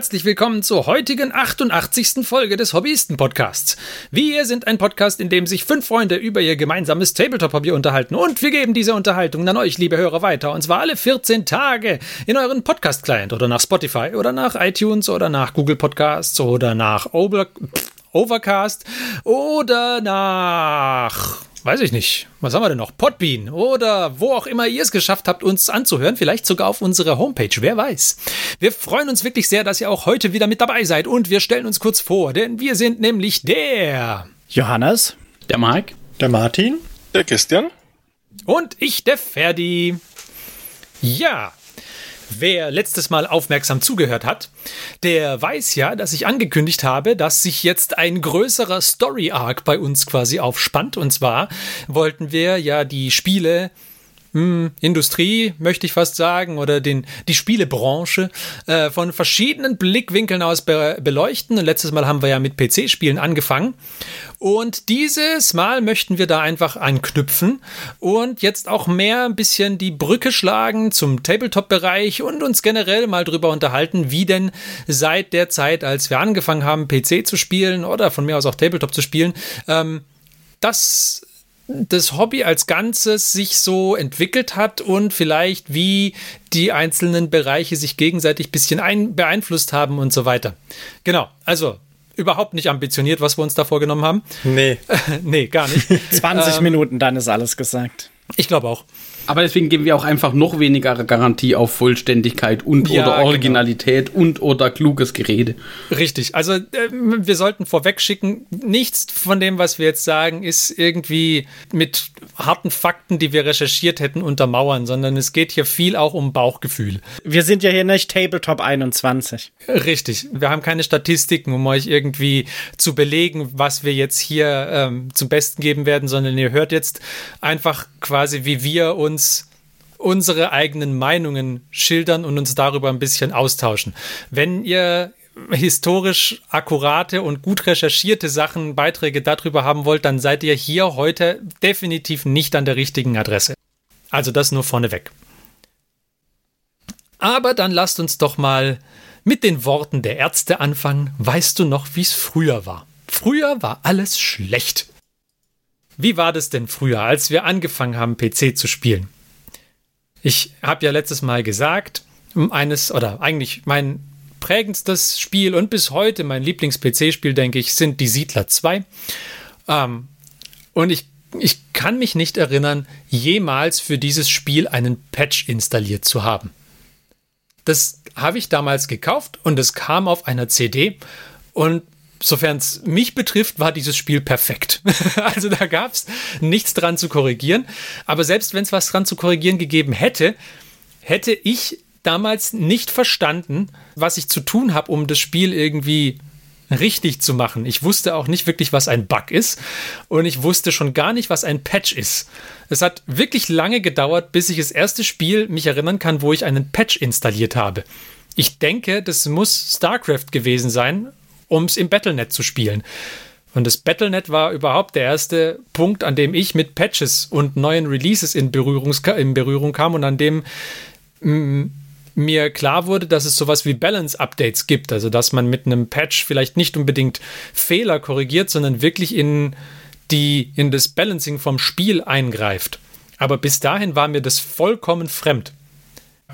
herzlich willkommen zur heutigen 88. Folge des Hobbyisten-Podcasts. Wir sind ein Podcast, in dem sich fünf Freunde über ihr gemeinsames Tabletop-Hobby unterhalten und wir geben diese Unterhaltung an euch, liebe Hörer, weiter und zwar alle 14 Tage in euren Podcast-Client oder nach Spotify oder nach iTunes oder nach Google Podcasts oder nach Over Overcast oder nach weiß ich nicht, was haben wir denn noch? Podbean oder wo auch immer ihr es geschafft habt, uns anzuhören, vielleicht sogar auf unserer Homepage, wer weiß. Wir freuen uns wirklich sehr, dass ihr auch heute wieder mit dabei seid. Und wir stellen uns kurz vor, denn wir sind nämlich der Johannes, der Mike, der Martin, der Christian. Und ich, der Ferdi. Ja, Wer letztes Mal aufmerksam zugehört hat, der weiß ja, dass ich angekündigt habe, dass sich jetzt ein größerer Story Arc bei uns quasi aufspannt. Und zwar wollten wir ja die Spiele hm, Industrie, möchte ich fast sagen, oder den, die Spielebranche äh, von verschiedenen Blickwinkeln aus be beleuchten. Und letztes Mal haben wir ja mit PC-Spielen angefangen. Und dieses Mal möchten wir da einfach anknüpfen und jetzt auch mehr ein bisschen die Brücke schlagen zum Tabletop-Bereich und uns generell mal drüber unterhalten, wie denn seit der Zeit, als wir angefangen haben, PC zu spielen oder von mir aus auch Tabletop zu spielen, ähm, das das Hobby als Ganzes sich so entwickelt hat und vielleicht wie die einzelnen Bereiche sich gegenseitig ein bisschen ein beeinflusst haben und so weiter. Genau, also überhaupt nicht ambitioniert, was wir uns da vorgenommen haben. Nee. nee, gar nicht. 20 ähm, Minuten, dann ist alles gesagt. Ich glaube auch. Aber deswegen geben wir auch einfach noch weniger Garantie auf Vollständigkeit und ja, oder genau. Originalität genau. und oder kluges Gerede. Richtig. Also äh, wir sollten vorweg schicken, nichts von dem, was wir jetzt sagen, ist irgendwie mit harten Fakten, die wir recherchiert hätten, untermauern, sondern es geht hier viel auch um Bauchgefühl. Wir sind ja hier nicht Tabletop 21. Richtig. Wir haben keine Statistiken, um euch irgendwie zu belegen, was wir jetzt hier ähm, zum Besten geben werden, sondern ihr hört jetzt einfach quasi, wie wir uns unsere eigenen Meinungen schildern und uns darüber ein bisschen austauschen. Wenn ihr historisch akkurate und gut recherchierte Sachen, Beiträge darüber haben wollt, dann seid ihr hier heute definitiv nicht an der richtigen Adresse. Also das nur vorneweg. Aber dann lasst uns doch mal mit den Worten der Ärzte anfangen. Weißt du noch, wie es früher war? Früher war alles schlecht. Wie war das denn früher, als wir angefangen haben, PC zu spielen? Ich habe ja letztes Mal gesagt, eines oder eigentlich mein prägendstes Spiel und bis heute mein Lieblings-PC-Spiel, denke ich, sind die Siedler 2. Ähm, und ich, ich kann mich nicht erinnern, jemals für dieses Spiel einen Patch installiert zu haben. Das habe ich damals gekauft und es kam auf einer CD und sofern es mich betrifft, war dieses Spiel perfekt. also da gab es nichts dran zu korrigieren. Aber selbst wenn es was dran zu korrigieren gegeben hätte, hätte ich damals nicht verstanden, was ich zu tun habe, um das Spiel irgendwie richtig zu machen. Ich wusste auch nicht wirklich, was ein Bug ist und ich wusste schon gar nicht, was ein Patch ist. Es hat wirklich lange gedauert, bis ich das erste Spiel mich erinnern kann, wo ich einen Patch installiert habe. Ich denke, das muss StarCraft gewesen sein um es im Battlenet zu spielen. Und das Battlenet war überhaupt der erste Punkt, an dem ich mit Patches und neuen Releases in, Berührungs in Berührung kam und an dem mm, mir klar wurde, dass es sowas wie Balance-Updates gibt. Also, dass man mit einem Patch vielleicht nicht unbedingt Fehler korrigiert, sondern wirklich in, die, in das Balancing vom Spiel eingreift. Aber bis dahin war mir das vollkommen fremd.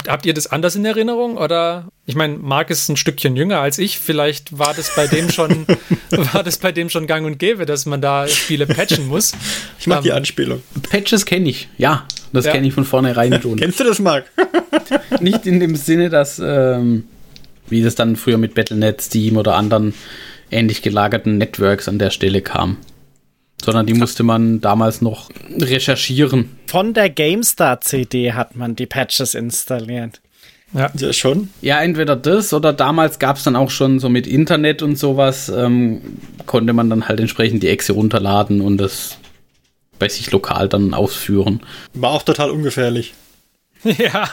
Habt ihr das anders in Erinnerung? Oder ich meine, Marc ist ein Stückchen jünger als ich. Vielleicht war das bei dem schon, war das bei dem schon gang und gäbe, dass man da Spiele patchen muss. Ich mag ähm, die Anspielung. Patches kenne ich, ja. Das ja. kenne ich von vornherein schon. Kennst du das, Marc? Nicht in dem Sinne, dass, ähm, wie das dann früher mit Battlenet, Steam oder anderen ähnlich gelagerten Networks an der Stelle kam sondern die musste man damals noch recherchieren. Von der GameStar-CD hat man die Patches installiert. Ja. ja, schon. Ja, entweder das oder damals gab es dann auch schon so mit Internet und sowas, ähm, konnte man dann halt entsprechend die Exe runterladen und das bei sich lokal dann ausführen. War auch total ungefährlich. Ja.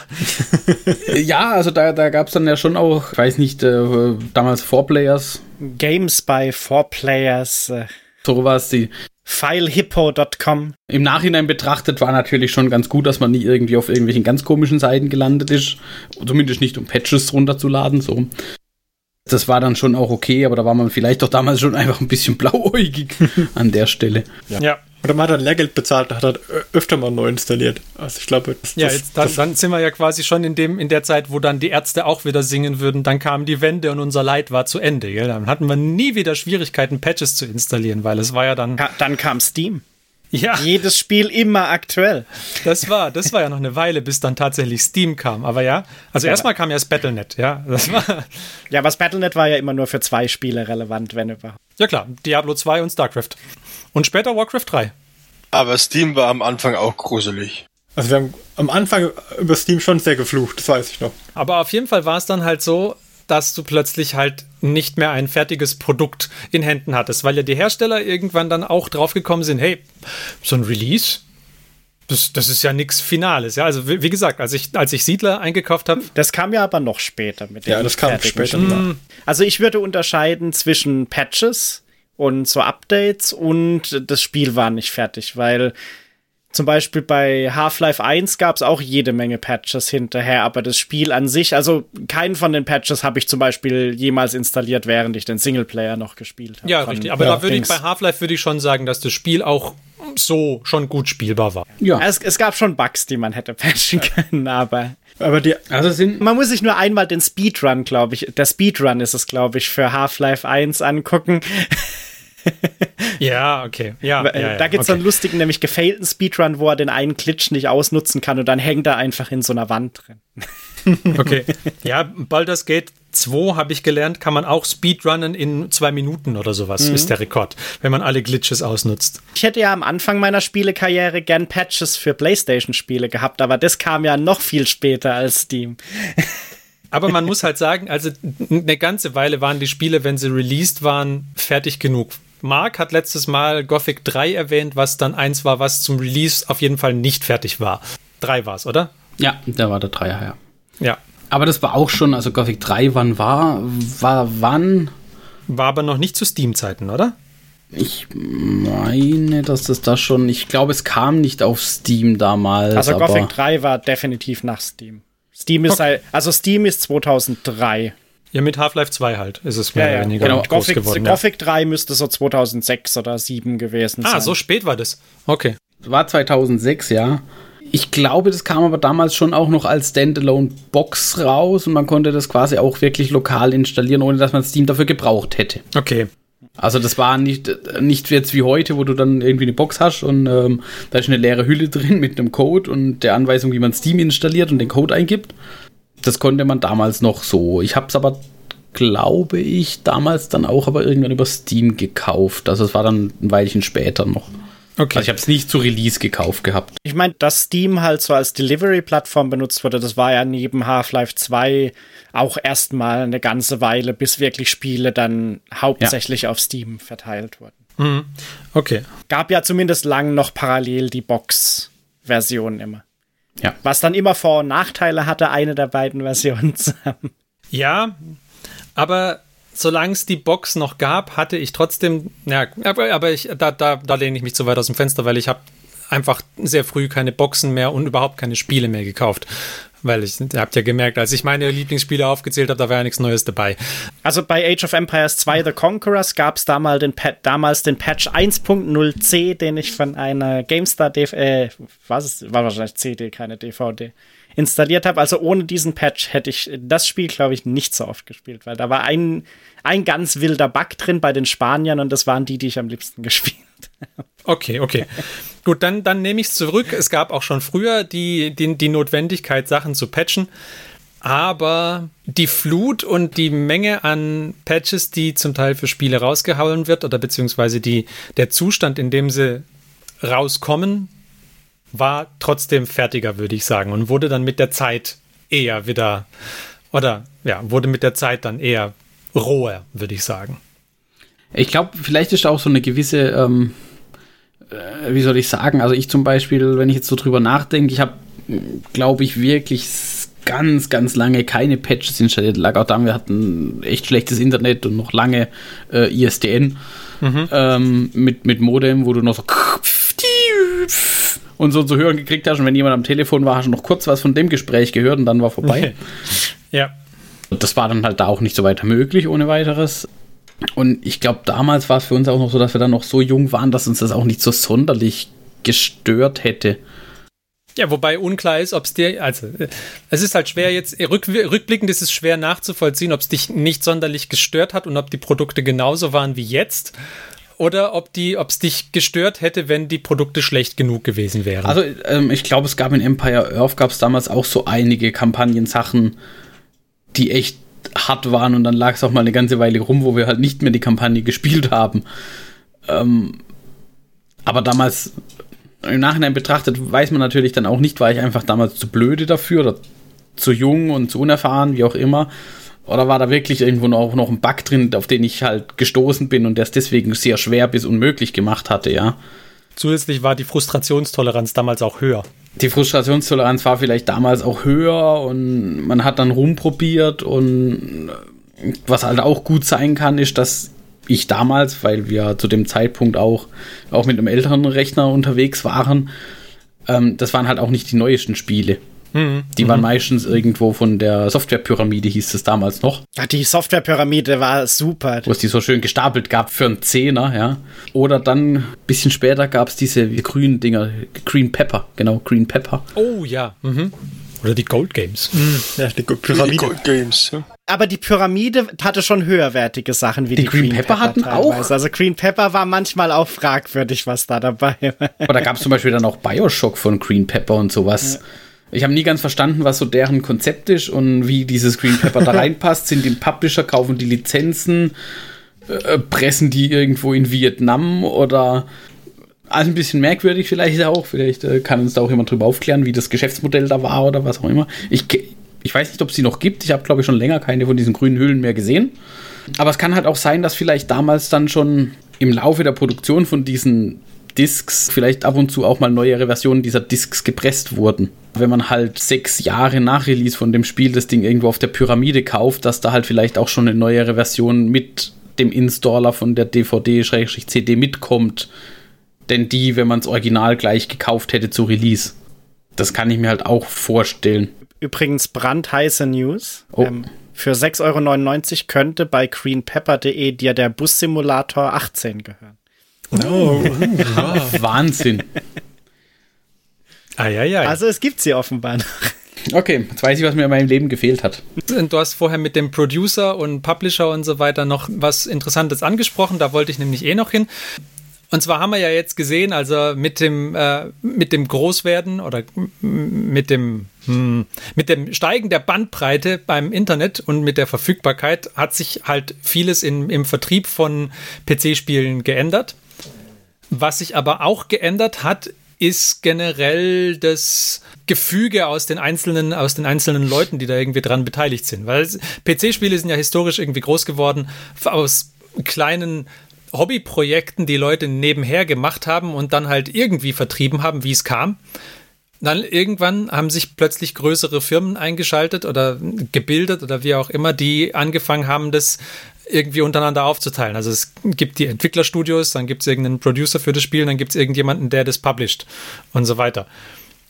ja, also da, da gab es dann ja schon auch, ich weiß nicht, äh, damals Four Players. Games by Four Players. Äh sowas, die Filehippo.com. Im Nachhinein betrachtet war natürlich schon ganz gut, dass man nie irgendwie auf irgendwelchen ganz komischen Seiten gelandet ist. Zumindest nicht, um Patches runterzuladen. So. Das war dann schon auch okay, aber da war man vielleicht doch damals schon einfach ein bisschen blauäugig an der Stelle. Ja. ja. Oder man hat dann Lehrgeld bezahlt und hat dann öfter mal neu installiert. Also ich glaube, das, ja, jetzt, dann, dann, sind wir ja quasi schon in dem in der Zeit, wo dann die Ärzte auch wieder singen würden. Dann kamen die Wände und unser Leid war zu Ende. Gell? Dann hatten wir nie wieder Schwierigkeiten, Patches zu installieren, weil es war ja dann. Ja, dann kam Steam. Ja. Jedes Spiel immer aktuell. Das war, das war ja noch eine Weile, bis dann tatsächlich Steam kam. Aber ja, also ja, erstmal kam ja das Battlenet, ja. Das war ja, was Battlenet war ja immer nur für zwei Spiele relevant, wenn überhaupt. Ja klar, Diablo 2 und StarCraft. Und später Warcraft 3. Aber Steam war am Anfang auch gruselig. Also wir haben am Anfang über Steam schon sehr geflucht, das weiß ich noch. Aber auf jeden Fall war es dann halt so, dass du plötzlich halt nicht mehr ein fertiges Produkt in Händen hattest, weil ja die Hersteller irgendwann dann auch draufgekommen sind, hey, so ein Release, das, das ist ja nichts Finales. Ja, also wie, wie, gesagt, als ich, als ich Siedler eingekauft habe. Das kam ja aber noch später mit dem Ja, das kam später. Mhm. Also ich würde unterscheiden zwischen Patches und so Updates und das Spiel war nicht fertig, weil zum Beispiel bei Half-Life 1 gab es auch jede Menge Patches hinterher, aber das Spiel an sich, also keinen von den Patches habe ich zum Beispiel jemals installiert, während ich den Singleplayer noch gespielt habe. Ja, richtig. Aber ja, da würde ich bei Half-Life würde ich schon sagen, dass das Spiel auch so schon gut spielbar war. Ja. Es, es gab schon Bugs, die man hätte patchen können, aber aber die, also sind man muss sich nur einmal den Speedrun, glaube ich, der Speedrun ist es, glaube ich, für Half-Life 1 angucken. ja, okay. Ja, ja, ja da gibt es okay. einen lustigen, nämlich gefailten Speedrun, wo er den einen Glitch nicht ausnutzen kann und dann hängt er einfach in so einer Wand drin. okay. Ja, Baldur's Gate 2 habe ich gelernt, kann man auch Speedrunnen in zwei Minuten oder sowas, mhm. ist der Rekord, wenn man alle Glitches ausnutzt. Ich hätte ja am Anfang meiner Spielekarriere gern Patches für PlayStation-Spiele gehabt, aber das kam ja noch viel später als Steam. Aber man muss halt sagen, also eine ganze Weile waren die Spiele, wenn sie released waren, fertig genug. Mark hat letztes Mal Gothic 3 erwähnt, was dann eins war, was zum Release auf jeden Fall nicht fertig war. Drei war es, oder? Ja, da war der Dreier, ja. Ja. Aber das war auch schon, also Gothic 3, wann war, war wann? War aber noch nicht zu Steam-Zeiten, oder? Ich meine, dass das da schon, ich glaube, es kam nicht auf Steam damals. Also Gothic 3 war definitiv nach Steam. Steam ist okay. also Steam ist 2003. Ja, mit Half-Life 2 halt ist es mehr ja, oder ja. weniger genau. groß Gothic, geworden. Gothic ja. 3 müsste so 2006 oder 2007 gewesen ah, sein. Ah, so spät war das. Okay. War 2006, ja. Ich glaube, das kam aber damals schon auch noch als Standalone-Box raus und man konnte das quasi auch wirklich lokal installieren, ohne dass man Steam dafür gebraucht hätte. Okay. Also das war nicht, nicht jetzt wie heute, wo du dann irgendwie eine Box hast und ähm, da ist eine leere Hülle drin mit einem Code und der Anweisung, wie man Steam installiert und den Code eingibt. Das konnte man damals noch so. Ich habe es aber, glaube ich, damals dann auch aber irgendwann über Steam gekauft. Also es war dann ein Weilchen später noch. Okay. Also ich habe es nicht zu Release gekauft gehabt. Ich meine, dass Steam halt so als Delivery-Plattform benutzt wurde, das war ja neben Half-Life 2 auch erstmal eine ganze Weile, bis wirklich Spiele dann hauptsächlich ja. auf Steam verteilt wurden. Mhm. Okay. Gab ja zumindest lang noch parallel die Box-Version immer. Ja. Was dann immer Vor- und Nachteile hatte, eine der beiden Versionen zu haben. Ja, aber solange es die Box noch gab, hatte ich trotzdem, ja, aber, aber ich, da, da, da lehne ich mich zu weit aus dem Fenster, weil ich habe einfach sehr früh keine Boxen mehr und überhaupt keine Spiele mehr gekauft. Weil ich, ihr habt ja gemerkt, als ich meine Lieblingsspiele aufgezählt habe, da war ja nichts Neues dabei. Also bei Age of Empires 2 The Conquerors gab es damals den, damals den Patch 1.0c, den ich von einer GameStar, äh, was ist, war wahrscheinlich CD, keine DVD, installiert habe. Also ohne diesen Patch hätte ich das Spiel, glaube ich, nicht so oft gespielt, weil da war ein, ein ganz wilder Bug drin bei den Spaniern und das waren die, die ich am liebsten gespielt habe. Okay, okay. Gut, dann, dann nehme ich es zurück. Es gab auch schon früher die, die, die Notwendigkeit, Sachen zu patchen. Aber die Flut und die Menge an Patches, die zum Teil für Spiele rausgehauen wird, oder beziehungsweise die, der Zustand, in dem sie rauskommen, war trotzdem fertiger, würde ich sagen, und wurde dann mit der Zeit eher wieder, oder ja, wurde mit der Zeit dann eher roher, würde ich sagen. Ich glaube, vielleicht ist auch so eine gewisse, ähm, äh, wie soll ich sagen, also ich zum Beispiel, wenn ich jetzt so drüber nachdenke, ich habe, glaube ich, wirklich ganz, ganz lange keine Patches installiert. Lag auch da, wir hatten echt schlechtes Internet und noch lange äh, ISDN. ähm, mit, mit Modem, wo du noch so und so zu hören gekriegt hast. Und wenn jemand am Telefon war, hast du noch kurz was von dem Gespräch gehört und dann war vorbei. Ja. Und das war dann halt da auch nicht so weiter möglich ohne weiteres. Und ich glaube, damals war es für uns auch noch so, dass wir dann noch so jung waren, dass uns das auch nicht so sonderlich gestört hätte. Ja, wobei unklar ist, ob es dir, also äh, es ist halt schwer jetzt, rück, rückblickend ist es schwer nachzuvollziehen, ob es dich nicht sonderlich gestört hat und ob die Produkte genauso waren wie jetzt oder ob die, ob es dich gestört hätte, wenn die Produkte schlecht genug gewesen wären. Also ähm, ich glaube, es gab in Empire Earth gab es damals auch so einige Kampagnensachen, die echt hart waren und dann lag es auch mal eine ganze Weile rum, wo wir halt nicht mehr die Kampagne gespielt haben. Ähm, aber damals im Nachhinein betrachtet weiß man natürlich dann auch nicht, war ich einfach damals zu blöde dafür oder zu jung und zu unerfahren, wie auch immer. Oder war da wirklich irgendwo noch, noch ein Bug drin, auf den ich halt gestoßen bin und der es deswegen sehr schwer bis unmöglich gemacht hatte, ja. Zusätzlich war die Frustrationstoleranz damals auch höher. Die Frustrationstoleranz war vielleicht damals auch höher und man hat dann rumprobiert und was halt auch gut sein kann, ist, dass ich damals, weil wir zu dem Zeitpunkt auch, auch mit einem älteren Rechner unterwegs waren, ähm, das waren halt auch nicht die neuesten Spiele. Mhm. Die waren meistens irgendwo von der Softwarepyramide, hieß es damals noch. Ja, die Softwarepyramide war super. Wo es die so schön gestapelt gab für einen Zehner, ja. Oder dann, ein bisschen später, gab es diese grünen Dinger, Green Pepper, genau, Green Pepper. Oh ja. Mhm. Oder die Gold Games. Ja, die Die Pyramide. Gold Games. Ja. Aber die Pyramide hatte schon höherwertige Sachen wie die, Die Green Pepper hatten teilweise. auch? Also Green Pepper war manchmal auch fragwürdig, was da dabei war. Aber da gab es zum Beispiel dann auch Bioshock von Green Pepper und sowas. Ich habe nie ganz verstanden, was so deren Konzept ist und wie dieses Green Pepper da reinpasst. Sind die Publisher, kaufen die Lizenzen, äh, pressen die irgendwo in Vietnam oder also ein bisschen merkwürdig vielleicht auch. Vielleicht äh, kann uns da auch jemand drüber aufklären, wie das Geschäftsmodell da war oder was auch immer. Ich, ich weiß nicht, ob es die noch gibt. Ich habe, glaube ich, schon länger keine von diesen grünen Hüllen mehr gesehen. Aber es kann halt auch sein, dass vielleicht damals dann schon im Laufe der Produktion von diesen Discs vielleicht ab und zu auch mal neuere Versionen dieser Discs gepresst wurden. Wenn man halt sechs Jahre nach Release von dem Spiel das Ding irgendwo auf der Pyramide kauft, dass da halt vielleicht auch schon eine neuere Version mit dem Installer von der DVD-CD mitkommt. Denn die, wenn man es original gleich gekauft hätte zu Release. Das kann ich mir halt auch vorstellen. Übrigens brandheiße News. Oh. Ähm, für 6,99 Euro könnte bei greenpepper.de dir der Bussimulator 18 gehören. Wahnsinn. Eieiei. Also es gibt sie offenbar noch. Okay, jetzt weiß ich, was mir in meinem Leben gefehlt hat. Du hast vorher mit dem Producer und Publisher und so weiter noch was Interessantes angesprochen. Da wollte ich nämlich eh noch hin. Und zwar haben wir ja jetzt gesehen, also mit dem, äh, mit dem Großwerden oder mit dem, hm, mit dem Steigen der Bandbreite beim Internet und mit der Verfügbarkeit hat sich halt vieles in, im Vertrieb von PC-Spielen geändert. Was sich aber auch geändert hat, ist generell das Gefüge aus den einzelnen, aus den einzelnen Leuten, die da irgendwie dran beteiligt sind. Weil PC-Spiele sind ja historisch irgendwie groß geworden aus kleinen Hobbyprojekten, die Leute nebenher gemacht haben und dann halt irgendwie vertrieben haben, wie es kam. Dann irgendwann haben sich plötzlich größere Firmen eingeschaltet oder gebildet oder wie auch immer, die angefangen haben, das irgendwie untereinander aufzuteilen. Also es gibt die Entwicklerstudios, dann gibt es irgendeinen Producer für das Spiel, dann gibt es irgendjemanden, der das published und so weiter.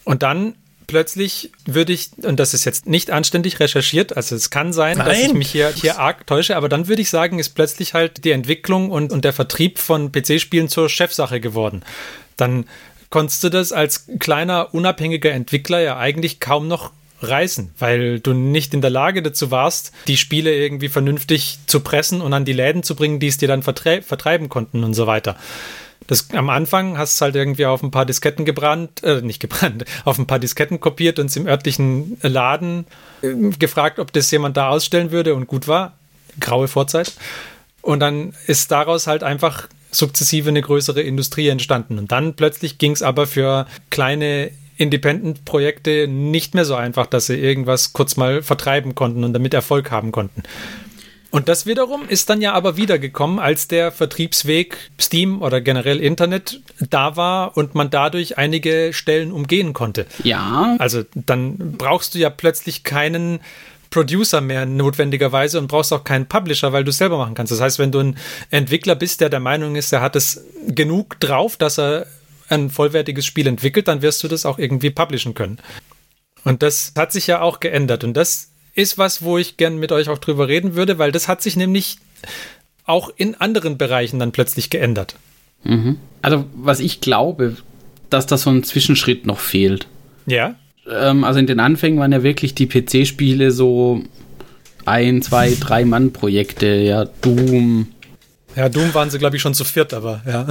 Und dann plötzlich würde ich, und das ist jetzt nicht anständig recherchiert, also es kann sein, dass ich Nein. mich hier, hier arg täusche, aber dann würde ich sagen, ist plötzlich halt die Entwicklung und, und der Vertrieb von PC-Spielen zur Chefsache geworden. Dann konntest du das als kleiner, unabhängiger Entwickler ja eigentlich kaum noch reißen, weil du nicht in der Lage dazu warst, die Spiele irgendwie vernünftig zu pressen und an die Läden zu bringen, die es dir dann vertrei vertreiben konnten und so weiter. Das, am Anfang hast du halt irgendwie auf ein paar Disketten gebrannt, äh, nicht gebrannt, auf ein paar Disketten kopiert und es im örtlichen Laden äh, gefragt, ob das jemand da ausstellen würde und gut war. Graue Vorzeit. Und dann ist daraus halt einfach sukzessive eine größere Industrie entstanden. Und dann plötzlich ging es aber für kleine Independent-Projekte nicht mehr so einfach, dass sie irgendwas kurz mal vertreiben konnten und damit Erfolg haben konnten. Und das wiederum ist dann ja aber wiedergekommen, als der Vertriebsweg Steam oder generell Internet da war und man dadurch einige Stellen umgehen konnte. Ja, Also dann brauchst du ja plötzlich keinen Producer mehr notwendigerweise und brauchst auch keinen Publisher, weil du es selber machen kannst. Das heißt, wenn du ein Entwickler bist, der der Meinung ist, er hat es genug drauf, dass er ein vollwertiges Spiel entwickelt, dann wirst du das auch irgendwie publishen können. Und das hat sich ja auch geändert. Und das ist was, wo ich gern mit euch auch drüber reden würde, weil das hat sich nämlich auch in anderen Bereichen dann plötzlich geändert. Mhm. Also, was ich glaube, dass da so ein Zwischenschritt noch fehlt. Ja. Ähm, also in den Anfängen waren ja wirklich die PC-Spiele so ein, zwei, drei Mann-Projekte, ja, Doom. Ja, Doom waren sie, glaube ich, schon zu viert, aber ja.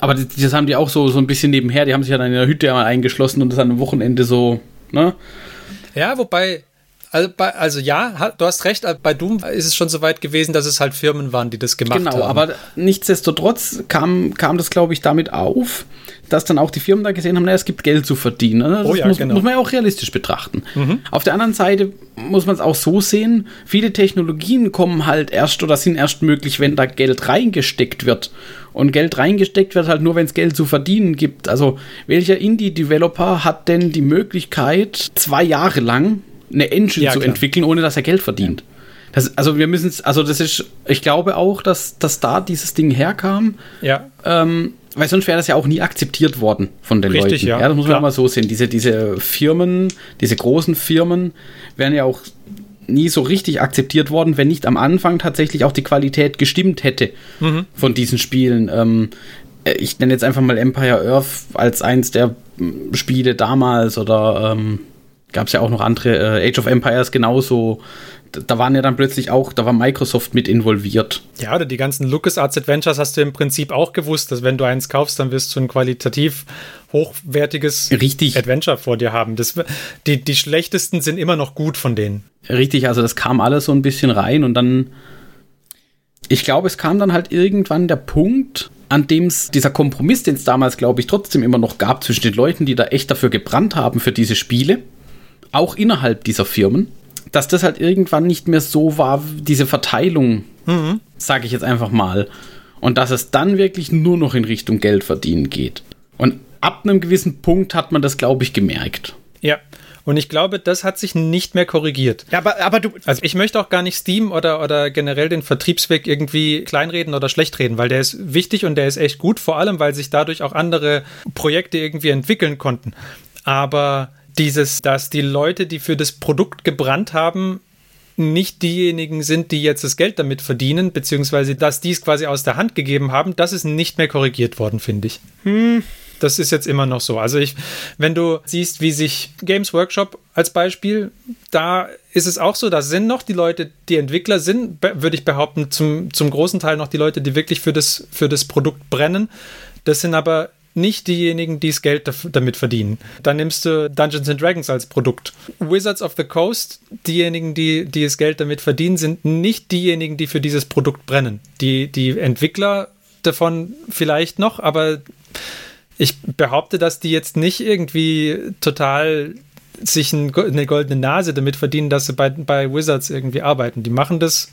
Aber das, haben die auch so, so ein bisschen nebenher, die haben sich ja dann in der Hütte einmal eingeschlossen und das an einem Wochenende so, ne? Ja, wobei, also, bei, also ja, du hast recht, bei Doom ist es schon so weit gewesen, dass es halt Firmen waren, die das gemacht genau, haben. Genau, aber nichtsdestotrotz kam, kam das, glaube ich, damit auf, dass dann auch die Firmen da gesehen haben, naja, es gibt Geld zu verdienen. Ne? Das Oh ja, muss, genau. muss man ja auch realistisch betrachten. Auf der anderen Seite muss man es auch so sehen, viele Technologien kommen halt erst oder sind erst möglich, wenn da Geld reingesteckt wird. Und Geld reingesteckt wird halt nur, wenn es Geld zu verdienen gibt. Also welcher Indie-Developer hat denn die Möglichkeit, zwei Jahre lang eine Engine Ja, zu klar. entwickeln, ohne dass er Geld verdient? Das, also wir müssen es, also das ist, ich glaube auch, dass, dass da dieses Ding herkam, ja. ähm, weil sonst wäre das ja auch nie akzeptiert worden von den Richtig, Leuten. ja, das muss man klar. auch mal so sehen. Diese, diese Firmen, diese großen Firmen werden ja auch nie so richtig akzeptiert worden, wenn nicht am Anfang tatsächlich auch die Qualität gestimmt hätte Mhm. von diesen Spielen. Ähm, äh, ich nenne jetzt einfach mal Empire Earth als eins der mm, Spiele damals oder ähm, gab es ja auch noch andere, äh, Age of Empires genauso. Da- Da waren ja dann plötzlich auch, da war Microsoft mit involviert. Ja, oder die ganzen LucasArts Adventures hast du im Prinzip auch gewusst, dass wenn du eins kaufst, dann wirst du ein qualitativ hochwertiges Richtig. Adventure vor dir haben. Das, die, die schlechtesten sind immer noch gut von denen. Richtig, also das kam alles so ein bisschen rein und dann, ich glaube, es kam dann halt irgendwann der Punkt, an dem es dieser Kompromiss, den es damals, glaube ich, trotzdem immer noch gab zwischen den Leuten, die da echt dafür gebrannt haben für diese Spiele, auch innerhalb dieser Firmen, dass das halt irgendwann nicht mehr so war, diese Verteilung, sage ich jetzt einfach mal, und dass es dann wirklich nur noch in Richtung Geld verdienen geht. Und ab einem gewissen Punkt hat man das, glaube ich, gemerkt. Ja. Und ich glaube, das hat sich nicht mehr korrigiert. Ja, aber, aber du, Also ich möchte auch gar nicht Steam oder, oder generell den Vertriebsweg irgendwie kleinreden oder schlecht reden, weil der ist wichtig und der ist echt gut, vor allem weil sich dadurch auch andere Projekte irgendwie entwickeln konnten. Aber dieses, dass die Leute, die für das Produkt gebrannt haben, nicht diejenigen sind, die jetzt das Geld damit verdienen, beziehungsweise dass die es quasi aus der Hand gegeben haben, das ist nicht mehr korrigiert worden, finde ich. Das ist jetzt immer noch so. Also ich, wenn du siehst, wie sich Games Workshop als Beispiel, da ist es auch so, da sind noch die Leute, die Entwickler sind, würde ich behaupten, zum, zum großen Teil noch die Leute, die wirklich für das, für das Produkt brennen. Das sind aber nicht diejenigen, die das Geld damit verdienen. Dann nimmst du Dungeons and Dragons als Produkt. Wizards of the Coast, diejenigen, die, die das Geld damit verdienen, sind nicht diejenigen, die für dieses Produkt brennen. Die, die Entwickler davon vielleicht noch, aber ich behaupte, dass die jetzt nicht irgendwie total sich ein, eine goldene Nase damit verdienen, dass sie bei, bei Wizards irgendwie arbeiten. Die machen das,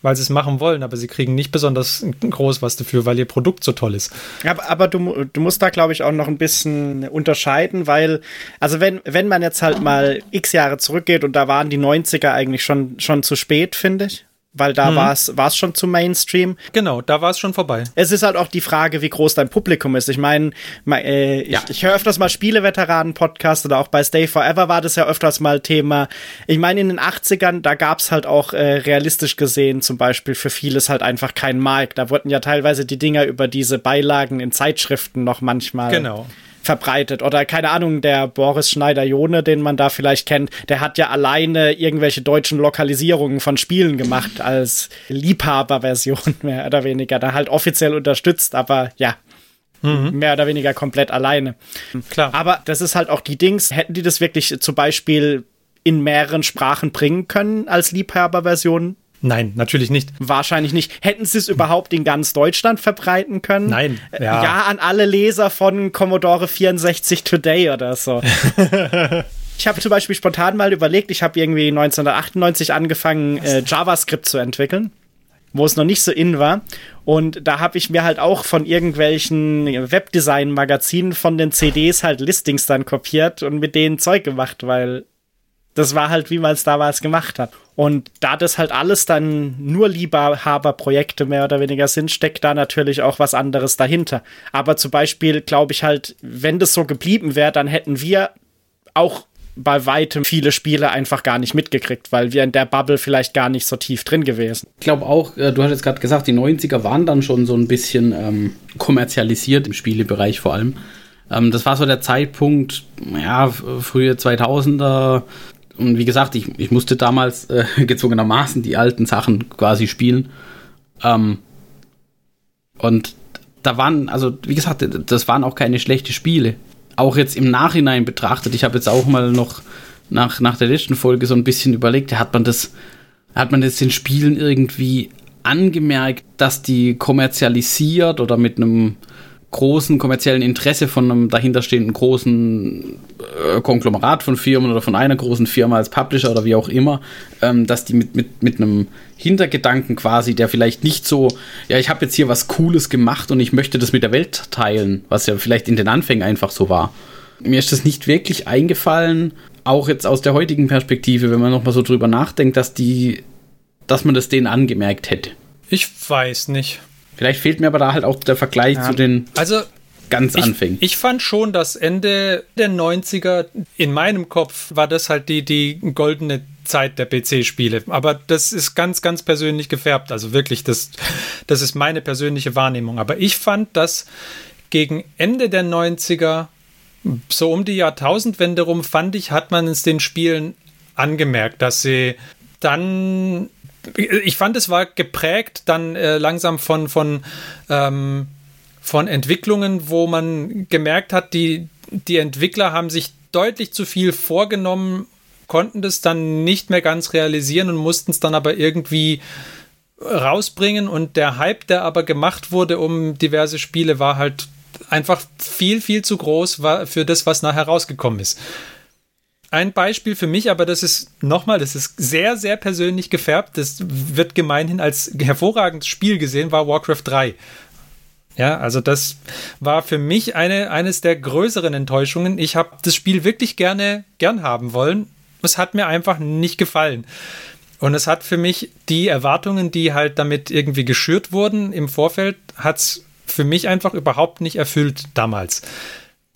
weil sie es machen wollen, aber sie kriegen nicht besonders groß was dafür, weil ihr Produkt so toll ist. Aber, aber du, du musst da, glaube ich, auch noch ein bisschen unterscheiden, weil, also wenn, wenn man jetzt halt mal x Jahre zurückgeht und da waren die 90er eigentlich schon, schon zu spät, finde ich. Weil da war es war es schon zu Mainstream. Genau, da war es schon vorbei. Es ist halt auch die Frage, wie groß dein Publikum ist. Ich meine, äh, ich, Ja. ich höre öfters mal Spieleveteranen-Podcast oder auch bei Stay Forever war das ja öfters mal Thema. Ich meine, in den 80ern, da gab's halt auch äh, realistisch gesehen zum Beispiel für vieles halt einfach keinen Markt. Da wurden ja teilweise die Dinger über diese Beilagen in Zeitschriften noch manchmal Genau. Verbreitet. Oder keine Ahnung, der Boris Schneider-Jone, den man da vielleicht kennt, der hat ja alleine irgendwelche deutschen Lokalisierungen von Spielen gemacht als Liebhaberversion, mehr oder weniger. Da halt offiziell unterstützt, aber ja. Mehr oder weniger komplett alleine. Klar. Aber das ist halt auch die Dings. Hätten die das wirklich zum Beispiel in mehreren Sprachen bringen können als Liebhaberversion? Nein, natürlich nicht. Wahrscheinlich nicht. Hätten sie es überhaupt in ganz Deutschland verbreiten können? Nein, Äh, ja. Ja, an alle Leser von Commodore 64 Today oder so. ich habe zum Beispiel spontan mal überlegt, ich habe irgendwie 1998 angefangen, äh, JavaScript zu entwickeln, wo es noch nicht so in war. Und da habe ich mir halt auch von irgendwelchen Webdesign-Magazinen von den CDs halt Listings dann kopiert und mit denen Zeug gemacht, weil Das war halt, wie man es damals gemacht hat. Und da das halt alles dann nur Liebehaberprojekte mehr oder weniger sind, steckt da natürlich auch was anderes dahinter. Aber zum Beispiel glaube ich halt, wenn das so geblieben wäre, dann hätten wir auch bei weitem viele Spiele einfach gar nicht mitgekriegt, weil wir in der Bubble vielleicht gar nicht so tief drin gewesen. Ich glaube auch, äh, du hast jetzt gerade gesagt, die 90er waren dann schon so ein bisschen ähm, kommerzialisiert im Spielebereich vor allem. Ähm, das war so der Zeitpunkt, ja, frühe 2000er. Und wie gesagt, ich, ich musste damals äh, gezwungenermaßen die alten Sachen quasi spielen. Ähm, und da waren, also wie gesagt, das waren auch keine schlechten Spiele. Auch jetzt im Nachhinein betrachtet, ich habe jetzt auch mal noch nach, nach der letzten Folge so ein bisschen überlegt, hat man das, hat man das den Spielen irgendwie angemerkt, dass die kommerzialisiert oder mit einem großen kommerziellen Interesse von einem dahinterstehenden großen äh, Konglomerat von Firmen oder von einer großen Firma als Publisher oder wie auch immer, ähm, dass die mit, mit, mit einem Hintergedanken quasi, der vielleicht nicht so, ja, ich habe jetzt hier was Cooles gemacht und ich möchte das mit der Welt teilen, was ja vielleicht in den Anfängen einfach so war. Mir ist das nicht wirklich eingefallen, auch jetzt aus der heutigen Perspektive, wenn man nochmal so drüber nachdenkt, dass die, dass man das denen angemerkt hätte. Ich weiß nicht. Vielleicht fehlt mir aber da halt auch der Vergleich ja. zu den also, ganz ich, Anfängen. Ich fand schon, dass Ende der 90er, in meinem Kopf war das halt die, die goldene Zeit der PC-Spiele. Aber das ist ganz, ganz persönlich gefärbt. Also wirklich, das, das ist meine persönliche Wahrnehmung. Aber ich fand, dass gegen Ende der 90er, so um die Jahrtausendwende rum, fand ich, hat man es den Spielen angemerkt, dass sie dann ich fand, es war geprägt dann äh, langsam von, von, ähm, von Entwicklungen, wo man gemerkt hat, die, die Entwickler haben sich deutlich zu viel vorgenommen, konnten das dann nicht mehr ganz realisieren und mussten es dann aber irgendwie rausbringen. Und der Hype, der aber gemacht wurde um diverse Spiele, war halt einfach viel, viel zu groß für das, was nachher rausgekommen ist ein Beispiel für mich, aber das ist nochmal, das ist sehr, sehr persönlich gefärbt. Das wird gemeinhin als hervorragendes Spiel gesehen, war Warcraft 3. Ja, also das war für mich eine, eines der größeren Enttäuschungen. Ich habe das Spiel wirklich gerne, gern haben wollen. Es hat mir einfach nicht gefallen. Und es hat für mich die Erwartungen, die halt damit irgendwie geschürt wurden im Vorfeld, hat es für mich einfach überhaupt nicht erfüllt damals.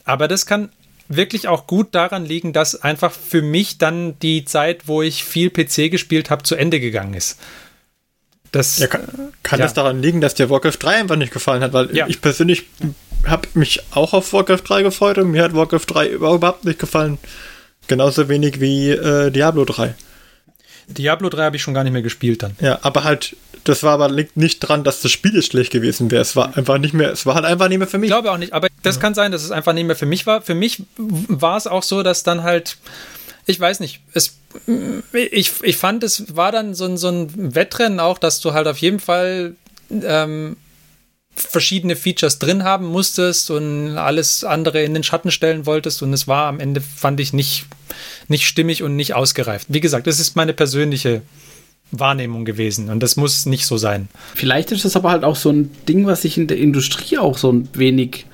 Aber das kann wirklich auch gut daran liegen, dass einfach für mich dann die Zeit, wo ich viel PC gespielt habe, zu Ende gegangen ist. Das, ja, kann, kann ja. das daran liegen, dass dir Warcraft 3 einfach nicht gefallen hat? Weil ja. ich persönlich habe mich auch auf Warcraft 3 gefreut und mir hat Warcraft 3 überhaupt nicht gefallen. Genauso wenig wie äh, Diablo 3. Diablo 3 habe ich schon gar nicht mehr gespielt dann. Ja, aber halt das war aber liegt nicht dran, dass das Spiel schlecht gewesen wäre. Es war einfach nicht mehr, es war halt einfach nicht mehr für mich. Ich glaube auch nicht, aber das ja. kann sein, dass es einfach nicht mehr für mich war. Für mich war es auch so, dass dann halt, ich weiß nicht, es, ich, ich fand, es war dann so ein, so ein Wettrennen auch, dass du halt auf jeden Fall ähm, verschiedene Features drin haben musstest und alles andere in den Schatten stellen wolltest und es war am Ende, fand ich, nicht, nicht stimmig und nicht ausgereift. Wie gesagt, das ist meine persönliche Wahrnehmung gewesen und das muss nicht so sein. Vielleicht ist das aber halt auch so ein Ding, was sich in der Industrie auch so ein wenig,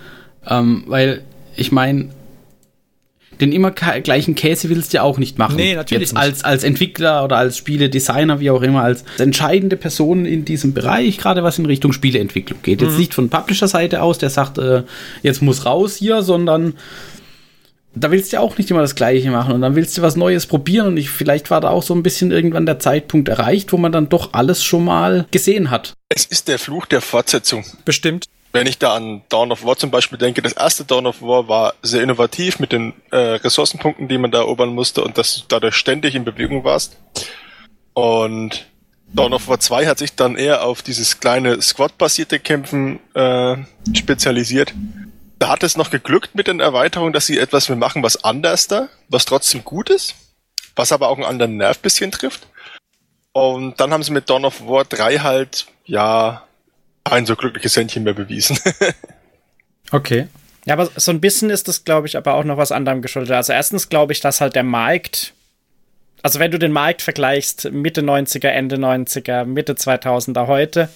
ähm, weil ich meine, den immer gleichen Käse willst du ja auch nicht machen. Nee, natürlich Jetzt als, als Entwickler oder als Spieledesigner, wie auch immer, als entscheidende Person in diesem Bereich, gerade was in Richtung Spieleentwicklung geht. Jetzt mhm. nicht von Publisher-Seite aus, der sagt, äh, jetzt muss raus hier, sondern da willst du ja auch nicht immer das Gleiche machen und dann willst du was Neues probieren und ich, vielleicht war da auch so ein bisschen irgendwann der Zeitpunkt erreicht, wo man dann doch alles schon mal gesehen hat. Es ist der Fluch der Fortsetzung. Bestimmt. Wenn ich da an Dawn of War zum Beispiel denke, das erste Dawn of War war sehr innovativ mit den äh, Ressourcenpunkten, die man da erobern musste und dass du dadurch ständig in Bewegung warst. Und Dawn of War 2 hat sich dann eher auf dieses kleine Squad-basierte Kämpfen äh, spezialisiert hat es noch geglückt mit den Erweiterungen, dass sie etwas will machen, was anders da, was trotzdem gut ist, was aber auch einen anderen Nerv bisschen trifft. Und dann haben sie mit Dawn of War 3 halt, ja, ein so glückliches Händchen mehr bewiesen. okay. Ja, aber so ein bisschen ist das, glaube ich, aber auch noch was anderem geschuldet. Also erstens glaube ich, dass halt der Markt, also wenn du den Markt vergleichst, Mitte 90er, Ende 90er, Mitte 2000er heute,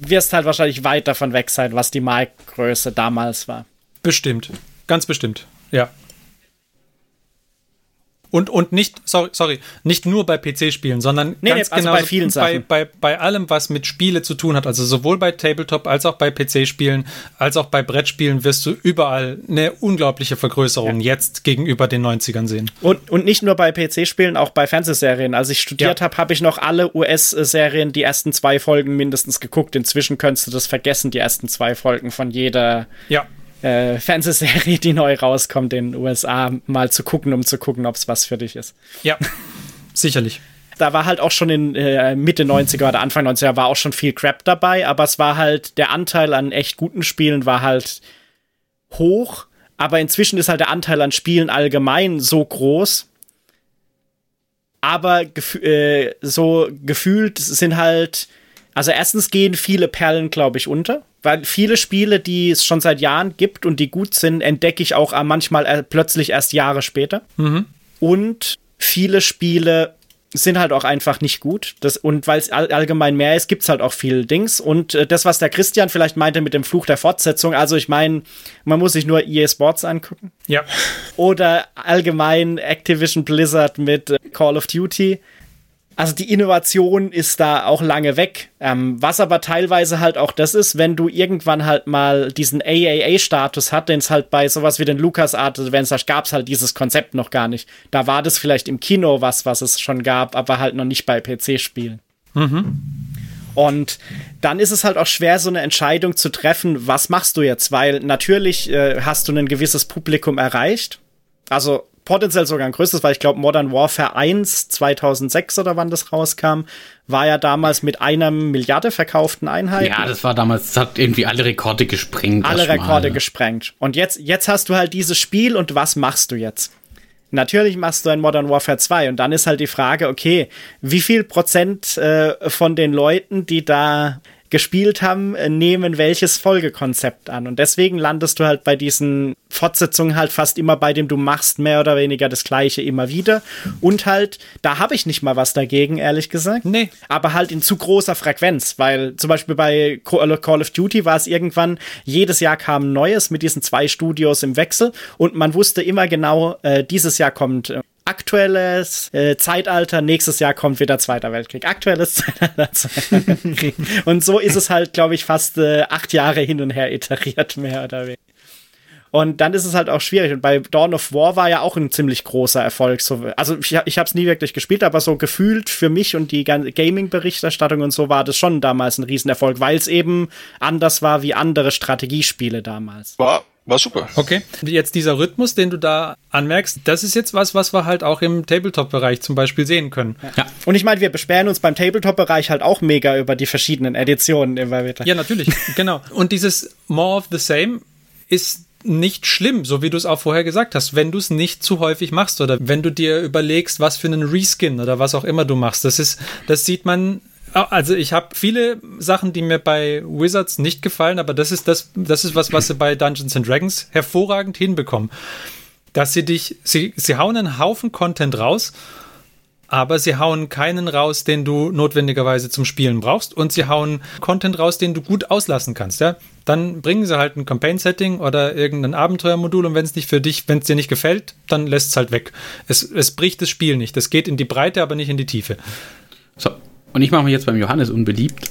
wirst halt wahrscheinlich weit davon weg sein, was die Marktgröße damals war. Bestimmt. Ganz bestimmt. Ja. Und, und nicht, sorry, sorry, nicht nur bei PC-Spielen, sondern nee, ganz nee, also genau bei, vielen bei, bei, bei allem, was mit Spiele zu tun hat. Also sowohl bei Tabletop als auch bei PC-Spielen, als auch bei Brettspielen wirst du überall eine unglaubliche Vergrößerung ja. jetzt gegenüber den 90ern sehen. Und, und nicht nur bei PC-Spielen, auch bei Fernsehserien. Als ich studiert ja. habe, habe ich noch alle US-Serien die ersten zwei Folgen mindestens geguckt. Inzwischen könntest du das vergessen, die ersten zwei Folgen von jeder. Ja äh, Fernsehserie, die neu rauskommt in den USA, mal zu gucken, um zu gucken, ob es was für dich ist. Ja, sicherlich. Da war halt auch schon in äh, Mitte 90er oder Anfang 90er war auch schon viel Crap dabei, aber es war halt, der Anteil an echt guten Spielen war halt hoch, aber inzwischen ist halt der Anteil an Spielen allgemein so groß. Aber gef äh, so gefühlt sind halt, also erstens gehen viele Perlen, glaube ich, unter weil viele Spiele, die es schon seit Jahren gibt und die gut sind, entdecke ich auch manchmal plötzlich erst Jahre später. Mhm. Und viele Spiele sind halt auch einfach nicht gut. Das, und weil es all, allgemein mehr ist, gibt es halt auch viel Dings. Und äh, das, was der Christian vielleicht meinte mit dem Fluch der Fortsetzung, also ich meine, man muss sich nur EA Sports angucken. Ja. Oder allgemein Activision Blizzard mit äh, Call of Duty also die Innovation ist da auch lange weg. Ähm, was aber teilweise halt auch das ist, wenn du irgendwann halt mal diesen AAA-Status hat, den es halt bei sowas wie den Lucas Art Adventures gab es halt dieses Konzept noch gar nicht. Da war das vielleicht im Kino was, was es schon gab, aber halt noch nicht bei PC-Spielen. Mhm. Und dann ist es halt auch schwer, so eine Entscheidung zu treffen, was machst du jetzt? Weil natürlich äh, hast du ein gewisses Publikum erreicht. Also potenziell sogar ein größtes, weil ich glaube, Modern Warfare 1 2006 oder wann das rauskam, war ja damals mit einer Milliarde verkauften Einheiten. Ja, das war damals, das hat irgendwie alle Rekorde gesprengt. Alle Rekorde gesprengt. Und jetzt, jetzt hast du halt dieses Spiel und was machst du jetzt? Natürlich machst du ein Modern Warfare 2 und dann ist halt die Frage, okay, wie viel Prozent äh, von den Leuten, die da gespielt haben, äh, nehmen welches Folgekonzept an. Und deswegen landest du halt bei diesen Fortsetzungen halt fast immer bei dem, du machst mehr oder weniger das Gleiche immer wieder. Und halt, da habe ich nicht mal was dagegen, ehrlich gesagt. Nee. Aber halt in zu großer Frequenz, weil zum Beispiel bei Call of Duty war es irgendwann, jedes Jahr kam Neues mit diesen zwei Studios im Wechsel und man wusste immer genau, äh, dieses Jahr kommt äh, aktuelles äh, Zeitalter, nächstes Jahr kommt wieder Zweiter Weltkrieg. Aktuelles Zeitalter, Zweiter Weltkrieg. Und so ist es halt, glaube ich, fast äh, acht Jahre hin und her iteriert, mehr oder weniger. Und dann ist es halt auch schwierig. Und bei Dawn of War war ja auch ein ziemlich großer Erfolg. So, also ich, ich habe es nie wirklich gespielt, aber so gefühlt für mich und die Gaming-Berichterstattung und so war das schon damals ein Riesenerfolg, weil es eben anders war wie andere Strategiespiele damals. War war super. Okay. Jetzt dieser Rhythmus, den du da anmerkst, das ist jetzt was, was wir halt auch im Tabletop-Bereich zum Beispiel sehen können. Ja. Und ich meine, wir beschweren uns beim Tabletop-Bereich halt auch mega über die verschiedenen Editionen immer wieder. Ja, natürlich. genau. Und dieses More of the Same ist nicht schlimm, so wie du es auch vorher gesagt hast, wenn du es nicht zu häufig machst oder wenn du dir überlegst, was für einen Reskin oder was auch immer du machst. Das ist, das sieht man also ich habe viele Sachen, die mir bei Wizards nicht gefallen, aber das ist das, das ist was, was sie bei Dungeons and Dragons hervorragend hinbekommen. Dass sie dich, sie, sie hauen einen Haufen Content raus, aber sie hauen keinen raus, den du notwendigerweise zum Spielen brauchst und sie hauen Content raus, den du gut auslassen kannst, ja. Dann bringen sie halt ein Campaign-Setting oder irgendein Abenteuermodul und wenn es nicht für dich, wenn es dir nicht gefällt, dann lässt es halt weg. Es, es bricht das Spiel nicht. Es geht in die Breite, aber nicht in die Tiefe. So, und ich mache mich jetzt beim Johannes unbeliebt.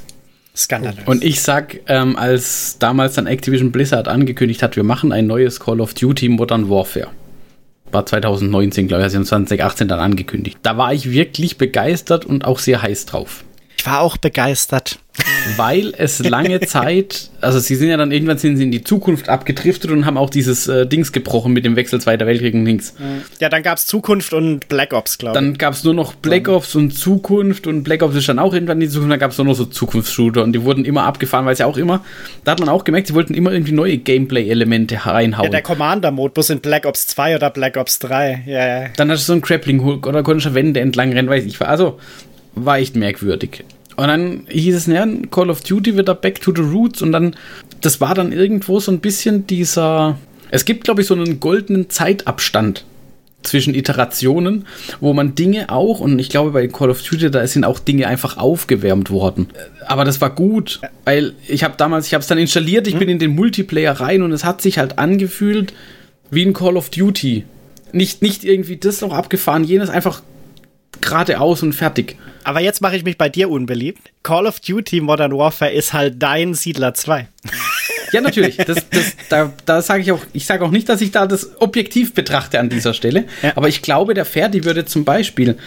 Skandalös. Und ich sag, ähm, als damals dann Activision Blizzard angekündigt hat, wir machen ein neues Call of Duty Modern Warfare. War 2019, glaube ich, also 2018 dann angekündigt. Da war ich wirklich begeistert und auch sehr heiß drauf. Ich war auch begeistert weil es lange Zeit, also sie sind ja dann irgendwann sind sie in die Zukunft abgedriftet und haben auch dieses äh, Dings gebrochen mit dem Wechsel Zweiter Weltkrieg und Dings. Ja, dann gab es Zukunft und Black Ops, glaube ich. Dann gab es nur noch Black Ops und Zukunft und Black Ops ist dann auch irgendwann in die Zukunft, dann gab es nur noch so Zukunftsshooter und die wurden immer abgefahren, weil sie auch immer, da hat man auch gemerkt, sie wollten immer irgendwie neue Gameplay-Elemente reinhauen. Ja, der Commander-Modus in Black Ops 2 oder Black Ops 3, ja, ja. Dann hast du so einen Grappling-Hook oder konntest du Wände entlang rennen, weiß ich. Also, war echt merkwürdig. Und dann hieß es, ja, Call of Duty wird da back to the roots und dann, das war dann irgendwo so ein bisschen dieser, es gibt glaube ich so einen goldenen Zeitabstand zwischen Iterationen, wo man Dinge auch, und ich glaube bei Call of Duty, da sind auch Dinge einfach aufgewärmt worden. Aber das war gut, weil ich habe damals, ich habe es dann installiert, ich mhm. bin in den Multiplayer rein und es hat sich halt angefühlt wie ein Call of Duty Nicht, nicht irgendwie das noch abgefahren, jenes einfach geradeaus und fertig. Aber jetzt mache ich mich bei dir unbeliebt. Call of Duty Modern Warfare ist halt dein Siedler 2. Ja, natürlich. Das, das, da da sage ich auch, ich sage auch nicht, dass ich da das objektiv betrachte an dieser Stelle. Ja. Aber ich glaube, der Ferdi würde zum Beispiel,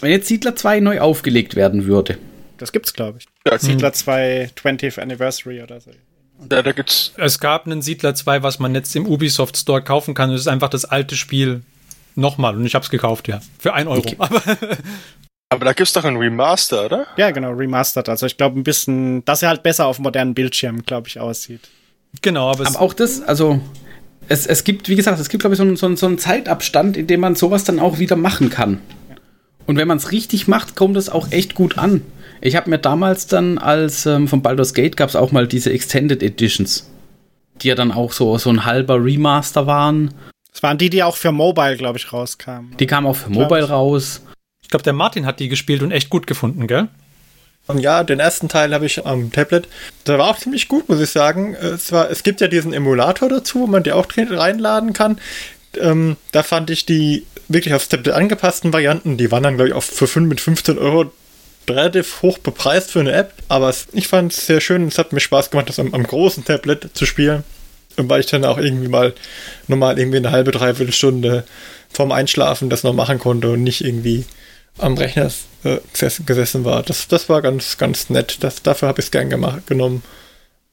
wenn jetzt Siedler 2 neu aufgelegt werden würde. Das gibt's, glaube ich. Ja, Siedler 2 20th Anniversary oder so. Ja, da gibt's. Es gab einen Siedler 2, was man jetzt im Ubisoft Store kaufen kann. Das ist einfach das alte Spiel nochmal. Und ich habe es gekauft, ja. Für 1 Euro. Okay. Aber, Aber da gibt's doch ein Remaster, oder? Ja, genau, Remastered. Also ich glaube ein bisschen, dass er halt besser auf modernen Bildschirmen, glaube ich, aussieht. Genau, aber, aber auch das, also es, es gibt, wie gesagt, es gibt, glaube ich, so, so, so einen Zeitabstand, in dem man sowas dann auch wieder machen kann. Und wenn man es richtig macht, kommt es auch echt gut an. Ich habe mir damals dann, als ähm, von Baldur's Gate gab es auch mal diese Extended Editions, die ja dann auch so, so ein halber Remaster waren. Das waren die, die auch für Mobile, glaube ich, rauskamen. Die kamen auch für Mobile raus. Ich glaube, der Martin hat die gespielt und echt gut gefunden, gell? Ja, den ersten Teil habe ich am Tablet. Der war auch ziemlich gut, muss ich sagen. Es, war, es gibt ja diesen Emulator dazu, wo man die auch reinladen kann. Ähm, da fand ich die wirklich aufs Tablet angepassten Varianten, die waren dann, glaube ich, auch für 5 mit 15 Euro relativ hoch bepreist für eine App, aber ich fand es sehr schön. Es hat mir Spaß gemacht, das am, am großen Tablet zu spielen. Und weil ich dann auch irgendwie mal normal irgendwie eine halbe, dreiviertel Stunde vorm Einschlafen das noch machen konnte und nicht irgendwie am Rechner äh, gesessen war. Das, das war ganz, ganz nett. Das, dafür habe ich es gern gemacht, genommen.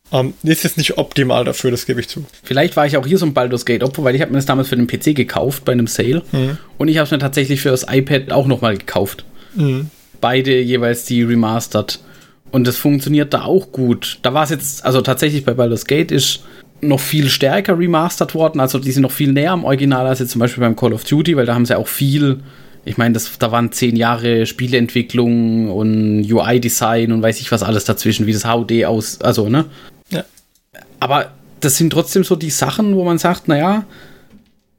Um, ähm, ist jetzt nicht optimal dafür, das gebe ich zu. Vielleicht war ich auch hier so ein Baldur's Gate Opfer, weil ich habe mir das damals für den PC gekauft bei einem Sale mhm. und ich habe es mir tatsächlich für das iPad auch nochmal gekauft. Mhm beide jeweils die remastered. Und das funktioniert da auch gut. Da war es jetzt, also tatsächlich bei Baldur's Gate ist noch viel stärker remastered worden. Also die sind noch viel näher am Original als jetzt zum Beispiel beim Call of Duty, weil da haben sie auch viel, ich meine, da waren zehn Jahre Spieleentwicklung und UI-Design und weiß ich was alles dazwischen, wie das HUD aus, also, ne? Ja. Aber das sind trotzdem so die Sachen, wo man sagt, naja,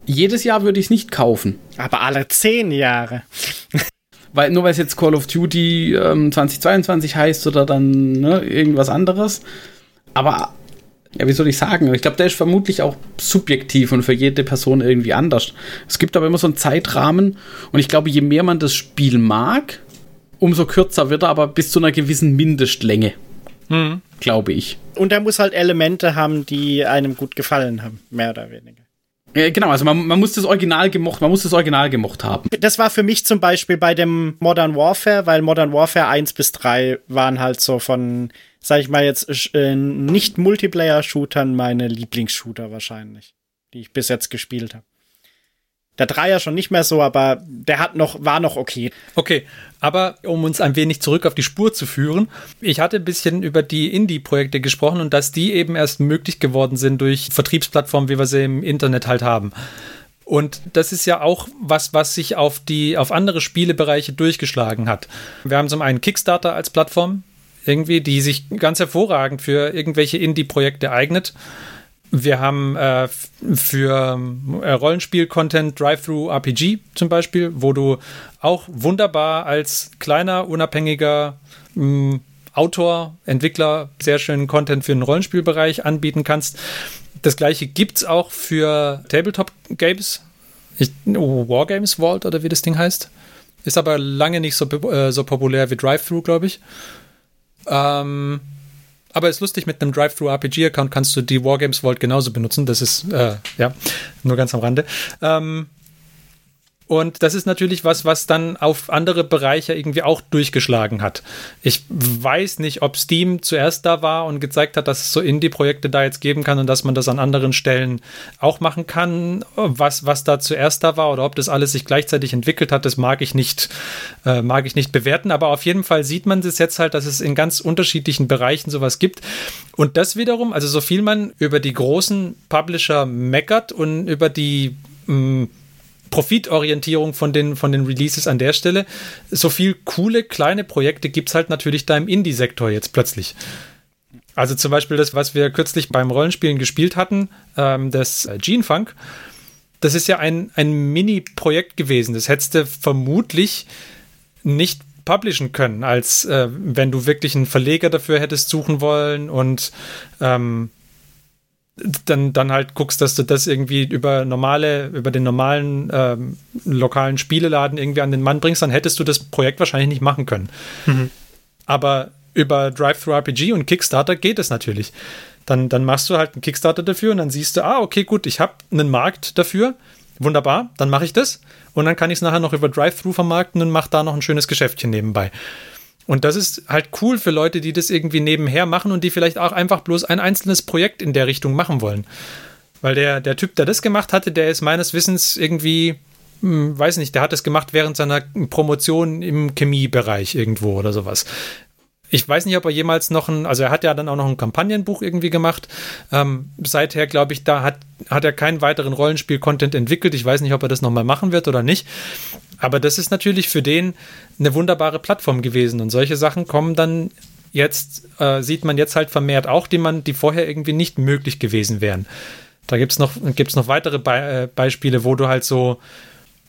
jedes Jahr würde ich es nicht kaufen. Aber alle zehn Jahre. weil nur weil es jetzt Call of Duty ähm, 2022 heißt oder dann ne, irgendwas anderes. Aber ja, wie soll ich sagen? Ich glaube, der ist vermutlich auch subjektiv und für jede Person irgendwie anders. Es gibt aber immer so einen Zeitrahmen und ich glaube, je mehr man das Spiel mag, umso kürzer wird er, aber bis zu einer gewissen Mindestlänge. Mhm. Glaube ich. Und er muss halt Elemente haben, die einem gut gefallen haben, mehr oder weniger. Ja, genau, also man, man muss das Original gemocht, man muss das Original gemocht haben. Das war für mich zum Beispiel bei dem Modern Warfare, weil Modern Warfare 1 bis 3 waren halt so von, sag ich mal jetzt, äh, nicht Multiplayer-Shootern meine Lieblingsshooter wahrscheinlich, die ich bis jetzt gespielt habe. Der Dreier schon nicht mehr so, aber der hat noch, war noch okay. Okay, aber um uns ein wenig zurück auf die Spur zu führen, ich hatte ein bisschen über die Indie-Projekte gesprochen und dass die eben erst möglich geworden sind durch Vertriebsplattformen, wie wir sie im Internet halt haben. Und das ist ja auch was, was sich auf die, auf andere Spielebereiche durchgeschlagen hat. Wir haben zum einen Kickstarter als Plattform, irgendwie, die sich ganz hervorragend für irgendwelche Indie-Projekte eignet. Wir haben äh, für äh, Rollenspiel-Content Drive-Thru-RPG zum Beispiel, wo du auch wunderbar als kleiner, unabhängiger mh, mm, Autor, Entwickler sehr schönen Content für den Rollenspielbereich anbieten kannst. Das gleiche gibt es auch für Tabletop-Games. Oh, Wargames Vault oder wie das Ding heißt. Ist aber lange nicht so, äh, so populär wie Drive-Thru, glaube ich. Ähm, aber ist lustig, mit einem Drive-Thru-RPG-Account kannst du die Wargames Vault genauso benutzen. Das ist, äh, ja, nur ganz am Rande. Ähm, und das ist natürlich was, was dann auf andere Bereiche irgendwie auch durchgeschlagen hat. Ich weiß nicht, ob Steam zuerst da war und gezeigt hat, dass es so Indie-Projekte da jetzt geben kann und dass man das an anderen Stellen auch machen kann. Was, was da zuerst da war oder ob das alles sich gleichzeitig entwickelt hat, das mag ich nicht, äh, mag ich nicht bewerten. Aber auf jeden Fall sieht man das jetzt halt, dass es in ganz unterschiedlichen Bereichen sowas gibt. Und das wiederum, also so viel man über die großen Publisher meckert und über die mh, mm, Profitorientierung von den, von den Releases an der Stelle. So viel coole kleine Projekte gibt es halt natürlich da im Indie-Sektor jetzt plötzlich. Also zum Beispiel das, was wir kürzlich beim Rollenspielen gespielt hatten, ähm, das äh, Gene Funk. Das ist ja ein, ein Mini-Projekt gewesen. Das hättest du vermutlich nicht publishen können, als äh, wenn du wirklich einen Verleger dafür hättest suchen wollen und ähm, dann, dann halt guckst, dass du das irgendwie über normale, über den normalen ähm, lokalen Spieleladen irgendwie an den Mann bringst, dann hättest du das Projekt wahrscheinlich nicht machen können. Mhm. Aber über Drive-Thru-RPG und Kickstarter geht es natürlich. Dann, dann machst du halt einen Kickstarter dafür und dann siehst du, ah, okay, gut, ich habe einen Markt dafür. Wunderbar, dann mache ich das. Und dann kann ich es nachher noch über Drive-Thru vermarkten und mache da noch ein schönes Geschäftchen nebenbei. Und das ist halt cool für Leute, die das irgendwie nebenher machen und die vielleicht auch einfach bloß ein einzelnes Projekt in der Richtung machen wollen. Weil der, der Typ, der das gemacht hatte, der ist meines Wissens irgendwie, hm, weiß nicht, der hat das gemacht während seiner Promotion im Chemiebereich irgendwo oder sowas. Ich weiß nicht, ob er jemals noch ein, also er hat ja dann auch noch ein Kampagnenbuch irgendwie gemacht. Ähm, seither, glaube ich, da hat, hat er keinen weiteren Rollenspiel-Content entwickelt. Ich weiß nicht, ob er das nochmal machen wird oder nicht. Aber das ist natürlich für den eine wunderbare Plattform gewesen. Und solche Sachen kommen dann jetzt, äh, sieht man jetzt halt vermehrt auch, die man, die vorher irgendwie nicht möglich gewesen wären. Da gibt es noch, gibt's noch weitere Be äh, Beispiele, wo du halt so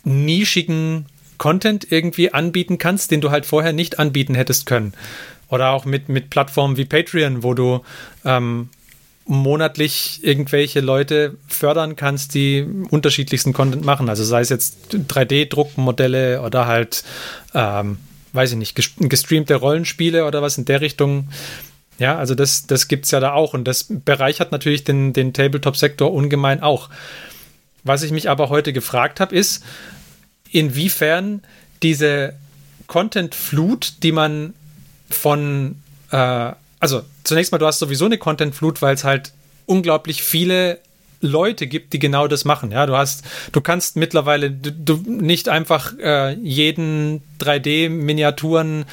nischigen Content irgendwie anbieten kannst, den du halt vorher nicht anbieten hättest können. Oder auch mit, mit Plattformen wie Patreon, wo du ähm, monatlich irgendwelche Leute fördern kannst, die unterschiedlichsten Content machen. Also sei es jetzt 3D-Druckmodelle oder halt, ähm, weiß ich nicht, gestreamte Rollenspiele oder was in der Richtung. Ja, also das, das gibt es ja da auch. Und das bereichert natürlich den, den Tabletop-Sektor ungemein auch. Was ich mich aber heute gefragt habe, ist, inwiefern diese Content-Flut, die man von, äh, also zunächst mal, du hast sowieso eine Content-Flut, weil es halt unglaublich viele Leute gibt, die genau das machen. Ja, du hast, du kannst mittlerweile du, du nicht einfach äh, jeden 3D-Miniaturen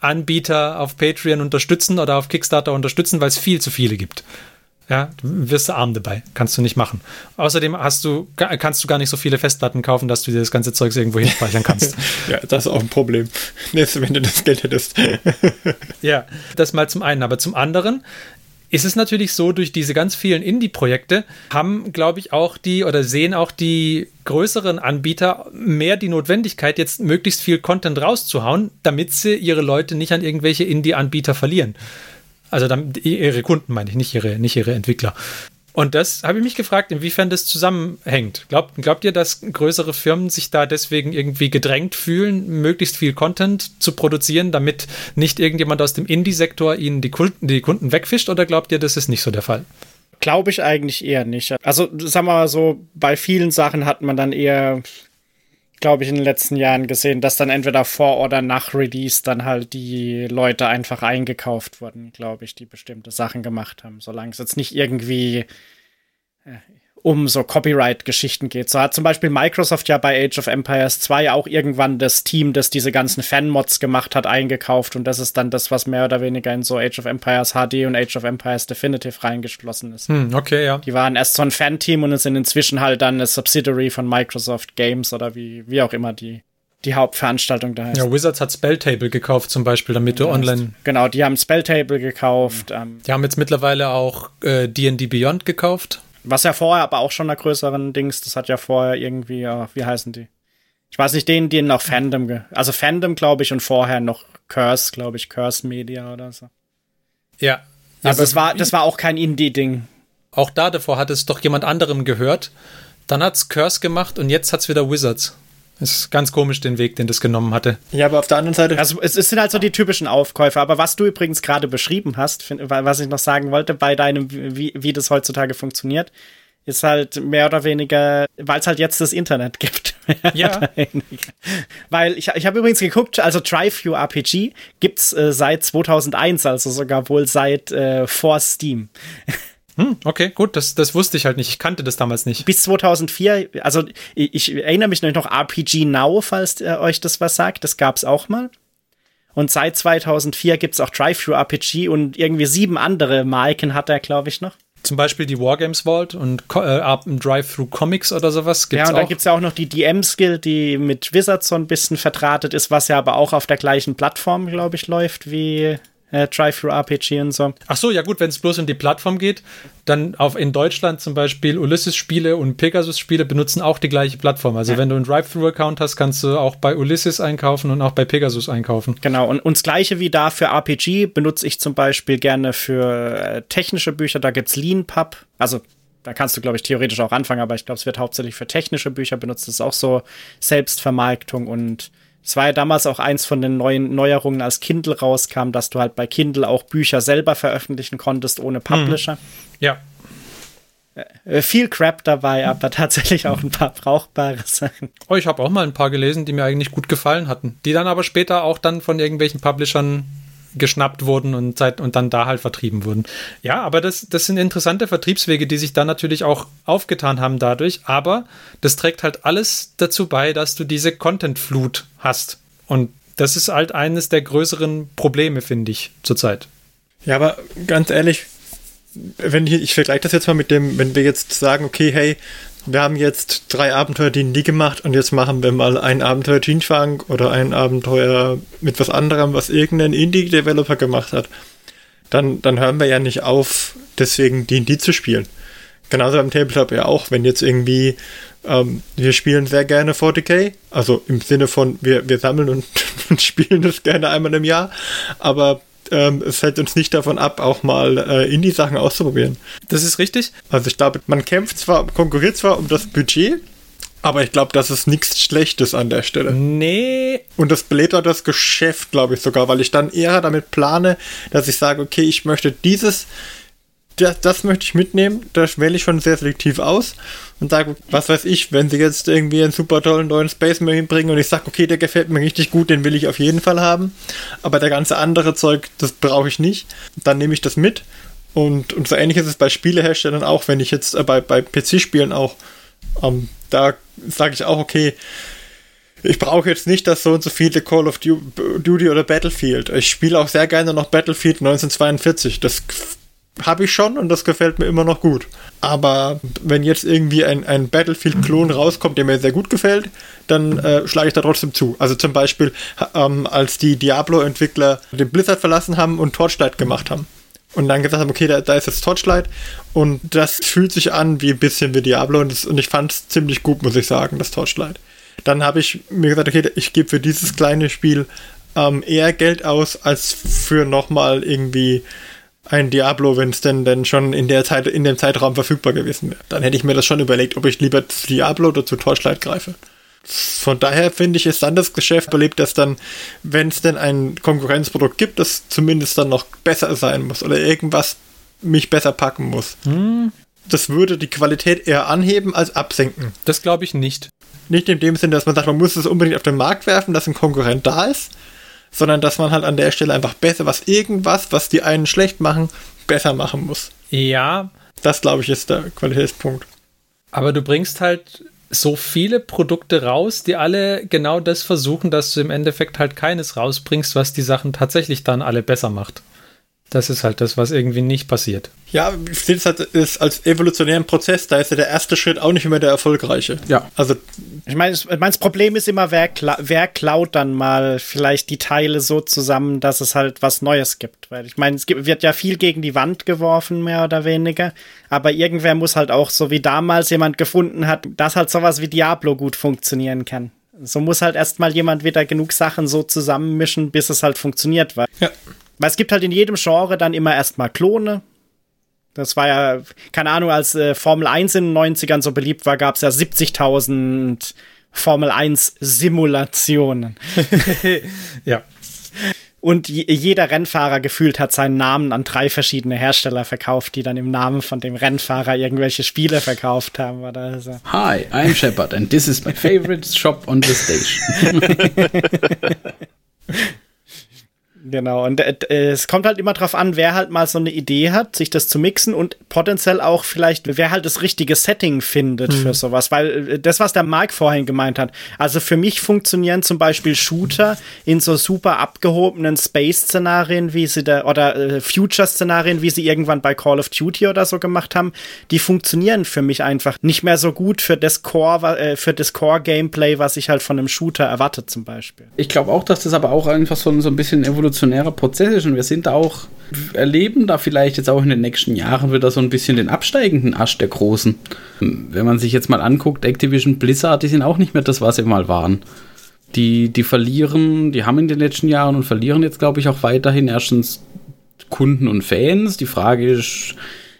Anbieter auf Patreon unterstützen oder auf Kickstarter unterstützen, weil es viel zu viele gibt. Ja, du wirst du arm dabei. Kannst du nicht machen. Außerdem hast du, kannst du gar nicht so viele Festplatten kaufen, dass du dir das ganze Zeugs irgendwo hinspeichern kannst. ja, das ist auch ein Problem. Wenn du das Geld hättest. ja, das mal zum einen. Aber zum anderen ist es natürlich so, durch diese ganz vielen Indie-Projekte haben, glaube ich, auch die oder sehen auch die größeren Anbieter mehr die Notwendigkeit, jetzt möglichst viel Content rauszuhauen, damit sie ihre Leute nicht an irgendwelche Indie-Anbieter verlieren. Also dann, ihre Kunden meine ich, nicht ihre, nicht ihre Entwickler. Und das habe ich mich gefragt, inwiefern das zusammenhängt. Glaubt, glaubt ihr, dass größere Firmen sich da deswegen irgendwie gedrängt fühlen, möglichst viel Content zu produzieren, damit nicht irgendjemand aus dem Indie-Sektor ihnen die Kunden, die Kunden wegfischt? Oder glaubt ihr, das ist nicht so der Fall? Glaube ich eigentlich eher nicht. Also, sagen wir mal so, bei vielen Sachen hat man dann eher glaube ich, in den letzten Jahren gesehen, dass dann entweder vor oder nach Release dann halt die Leute einfach eingekauft wurden, glaube ich, die bestimmte Sachen gemacht haben, solange es jetzt nicht irgendwie äh, um so Copyright-Geschichten geht. So hat zum Beispiel Microsoft ja bei Age of Empires 2 auch irgendwann das Team, das diese ganzen Fan-Mods gemacht hat, eingekauft und das ist dann das, was mehr oder weniger in so Age of Empires HD und Age of Empires Definitive reingeschlossen ist. Hm, okay, ja. Die waren erst so ein Fan-Team und sind inzwischen halt dann eine Subsidiary von Microsoft Games oder wie, wie auch immer die die Hauptveranstaltung da heißt. Ja, Wizards hat Spelltable gekauft zum Beispiel, damit du online. Genau, die haben Spelltable gekauft. Ähm, die haben jetzt mittlerweile auch D&D äh, Beyond gekauft. Was ja vorher aber auch schon einer größeren Dings, das hat ja vorher irgendwie, uh, wie heißen die? Ich weiß nicht, denen, denen noch Fandom, also Fandom, glaube ich, und vorher noch Curse, glaube ich, Curse Media oder so. Ja. Also das war, das war auch kein Indie-Ding. Auch da davor hat es doch jemand anderem gehört. Dann hat's Curse gemacht und jetzt hat's wieder Wizards. Ist ganz komisch, den Weg, den das genommen hatte. Ja, aber auf der anderen Seite. Also, es, es sind halt so die typischen Aufkäufer. Aber was du übrigens gerade beschrieben hast, find, was ich noch sagen wollte, bei deinem, wie, wie das heutzutage funktioniert, ist halt mehr oder weniger, weil es halt jetzt das Internet gibt. Ja. weil ich, ich habe übrigens geguckt, also TriView RPG gibt's äh, seit 2001, also sogar wohl seit äh, vor Steam. Hm, okay, gut, das, das wusste ich halt nicht. Ich kannte das damals nicht. Bis 2004, also ich, ich erinnere mich noch RPG Now, falls äh, euch das was sagt. Das gab's auch mal. Und seit 2004 gibt's auch Drive-Thru-RPG und irgendwie sieben andere Marken hat er, glaube ich, noch. Zum Beispiel die Wargames Vault und äh, Drive-Thru Comics oder sowas gibt's Ja, und dann gibt's ja auch noch die DM-Skill, die mit Wizards so ein bisschen vertratet ist, was ja aber auch auf der gleichen Plattform, glaube ich, läuft wie äh, Drive-Thru-RPG und so. Ach so, ja gut, wenn es bloß um die Plattform geht, dann auf in Deutschland zum Beispiel Ulysses-Spiele und Pegasus-Spiele benutzen auch die gleiche Plattform. Also ja. wenn du einen Drive-Thru-Account hast, kannst du auch bei Ulysses einkaufen und auch bei Pegasus einkaufen. Genau, und, und das gleiche wie da für RPG benutze ich zum Beispiel gerne für äh, technische Bücher, da gibt es LeanPub, also da kannst du, glaube ich, theoretisch auch anfangen, aber ich glaube, es wird hauptsächlich für technische Bücher benutzt. Das ist auch so Selbstvermarktung und es war ja damals auch eins von den neuen Neuerungen, als Kindle rauskam, dass du halt bei Kindle auch Bücher selber veröffentlichen konntest ohne Publisher. Hm. Ja. Äh, viel Crap dabei, aber tatsächlich auch ein paar brauchbare Sachen. Oh, ich habe auch mal ein paar gelesen, die mir eigentlich gut gefallen hatten, die dann aber später auch dann von irgendwelchen Publishern geschnappt wurden und, seit, und dann da halt vertrieben wurden. Ja, aber das, das sind interessante Vertriebswege, die sich dann natürlich auch aufgetan haben dadurch, aber das trägt halt alles dazu bei, dass du diese Content-Flut hast. Und das ist halt eines der größeren Probleme, finde ich, zurzeit. Ja, aber ganz ehrlich, wenn ich, ich vergleiche das jetzt mal mit dem, wenn wir jetzt sagen, okay, hey, wir haben jetzt drei Abenteuer D&D gemacht und jetzt machen wir mal ein Abenteuer Jinfang oder ein Abenteuer mit was anderem, was irgendein Indie-Developer gemacht hat. Dann, dann hören wir ja nicht auf, deswegen D&D zu spielen. Genauso beim Tabletop ja auch, wenn jetzt irgendwie ähm, wir spielen sehr gerne 40k, also im Sinne von wir, wir sammeln und, und spielen das gerne einmal im Jahr, aber ähm, es hält uns nicht davon ab, auch mal äh, Indie-Sachen auszuprobieren. Das ist richtig. Also ich glaube, man kämpft zwar, konkurriert zwar um das Budget, aber ich glaube, das ist nichts Schlechtes an der Stelle. Nee. Und das belebt auch das Geschäft, glaube ich sogar, weil ich dann eher damit plane, dass ich sage, okay, ich möchte dieses das, das möchte ich mitnehmen. Das wähle ich schon sehr selektiv aus und sage, was weiß ich, wenn sie jetzt irgendwie einen super tollen neuen Space Marine bringen und ich sage, okay, der gefällt mir richtig gut, den will ich auf jeden Fall haben. Aber der ganze andere Zeug, das brauche ich nicht. Dann nehme ich das mit. Und, und so ähnlich ist es bei Spieleherstellern auch, wenn ich jetzt äh, bei, bei PC-Spielen auch, ähm, da sage ich auch, okay, ich brauche jetzt nicht das so und so viele Call of Duty oder Battlefield. Ich spiele auch sehr gerne noch Battlefield 1942. Das habe ich schon und das gefällt mir immer noch gut. Aber wenn jetzt irgendwie ein, ein Battlefield-Klon rauskommt, der mir sehr gut gefällt, dann äh, schlage ich da trotzdem zu. Also zum Beispiel, ähm, als die Diablo-Entwickler den Blizzard verlassen haben und Torchlight gemacht haben. Und dann gesagt haben, okay, da, da ist jetzt Torchlight und das fühlt sich an wie ein bisschen wie Diablo und, das, und ich fand es ziemlich gut, muss ich sagen, das Torchlight. Dann habe ich mir gesagt, okay, ich gebe für dieses kleine Spiel ähm, eher Geld aus, als für nochmal irgendwie ein Diablo, wenn es denn, denn schon in der Zeit, in dem Zeitraum verfügbar gewesen wäre. Dann hätte ich mir das schon überlegt, ob ich lieber zu Diablo oder zu Torchlight greife. Von daher finde ich, ist dann das Geschäft belebt, dass dann, wenn es denn ein Konkurrenzprodukt gibt, das zumindest dann noch besser sein muss oder irgendwas mich besser packen muss. Hm. Das würde die Qualität eher anheben als absenken. Das glaube ich nicht. Nicht in dem Sinne, dass man sagt, man muss es unbedingt auf den Markt werfen, dass ein Konkurrent da ist, sondern dass man halt an der Stelle einfach besser, was irgendwas, was die einen schlecht machen, besser machen muss. Ja. Das, glaube ich, ist der Qualitätspunkt. Aber du bringst halt so viele Produkte raus, die alle genau das versuchen, dass du im Endeffekt halt keines rausbringst, was die Sachen tatsächlich dann alle besser macht. Das ist halt das, was irgendwie nicht passiert. Ja, ich sehe es halt als evolutionären Prozess. Da ist ja der erste Schritt auch nicht immer der erfolgreiche. Ja. Also. Ich meine, das Problem ist immer, wer, kla wer klaut dann mal vielleicht die Teile so zusammen, dass es halt was Neues gibt. Weil ich meine, es gibt, wird ja viel gegen die Wand geworfen, mehr oder weniger. Aber irgendwer muss halt auch, so wie damals jemand gefunden hat, dass halt sowas wie Diablo gut funktionieren kann. So muss halt erstmal jemand wieder genug Sachen so zusammenmischen, bis es halt funktioniert. Weil ja. Weil es gibt halt in jedem Genre dann immer erstmal Klone. Das war ja, keine Ahnung, als äh, Formel 1 in den 90ern so beliebt war, gab es ja 70.000 Formel 1 Simulationen. ja. Und jeder Rennfahrer gefühlt hat seinen Namen an drei verschiedene Hersteller verkauft, die dann im Namen von dem Rennfahrer irgendwelche Spiele verkauft haben. Oder so. Hi, I'm Shepard and this is my favorite shop on the station. Genau, und äh, es kommt halt immer drauf an, wer halt mal so eine Idee hat, sich das zu mixen und potenziell auch vielleicht, wer halt das richtige Setting findet mhm. für sowas. Weil äh, das, was der Mike vorhin gemeint hat, also für mich funktionieren zum Beispiel Shooter in so super abgehobenen Space-Szenarien, wie sie da, oder äh, Future-Szenarien, wie sie irgendwann bei Call of Duty oder so gemacht haben, die funktionieren für mich einfach nicht mehr so gut für das Core, äh, für das Core-Gameplay, was ich halt von einem Shooter erwarte zum Beispiel. Ich glaube auch, dass das aber auch einfach so, so ein bisschen Evolution evolutionärer Prozess ist und wir sind auch, erleben da vielleicht jetzt auch in den nächsten Jahren wieder so ein bisschen den absteigenden Asch der Großen. Wenn man sich jetzt mal anguckt, Activision Blizzard, die sind auch nicht mehr das, was sie mal waren. Die, die verlieren, die haben in den letzten Jahren und verlieren jetzt, glaube ich, auch weiterhin erstens Kunden und Fans. Die Frage ist,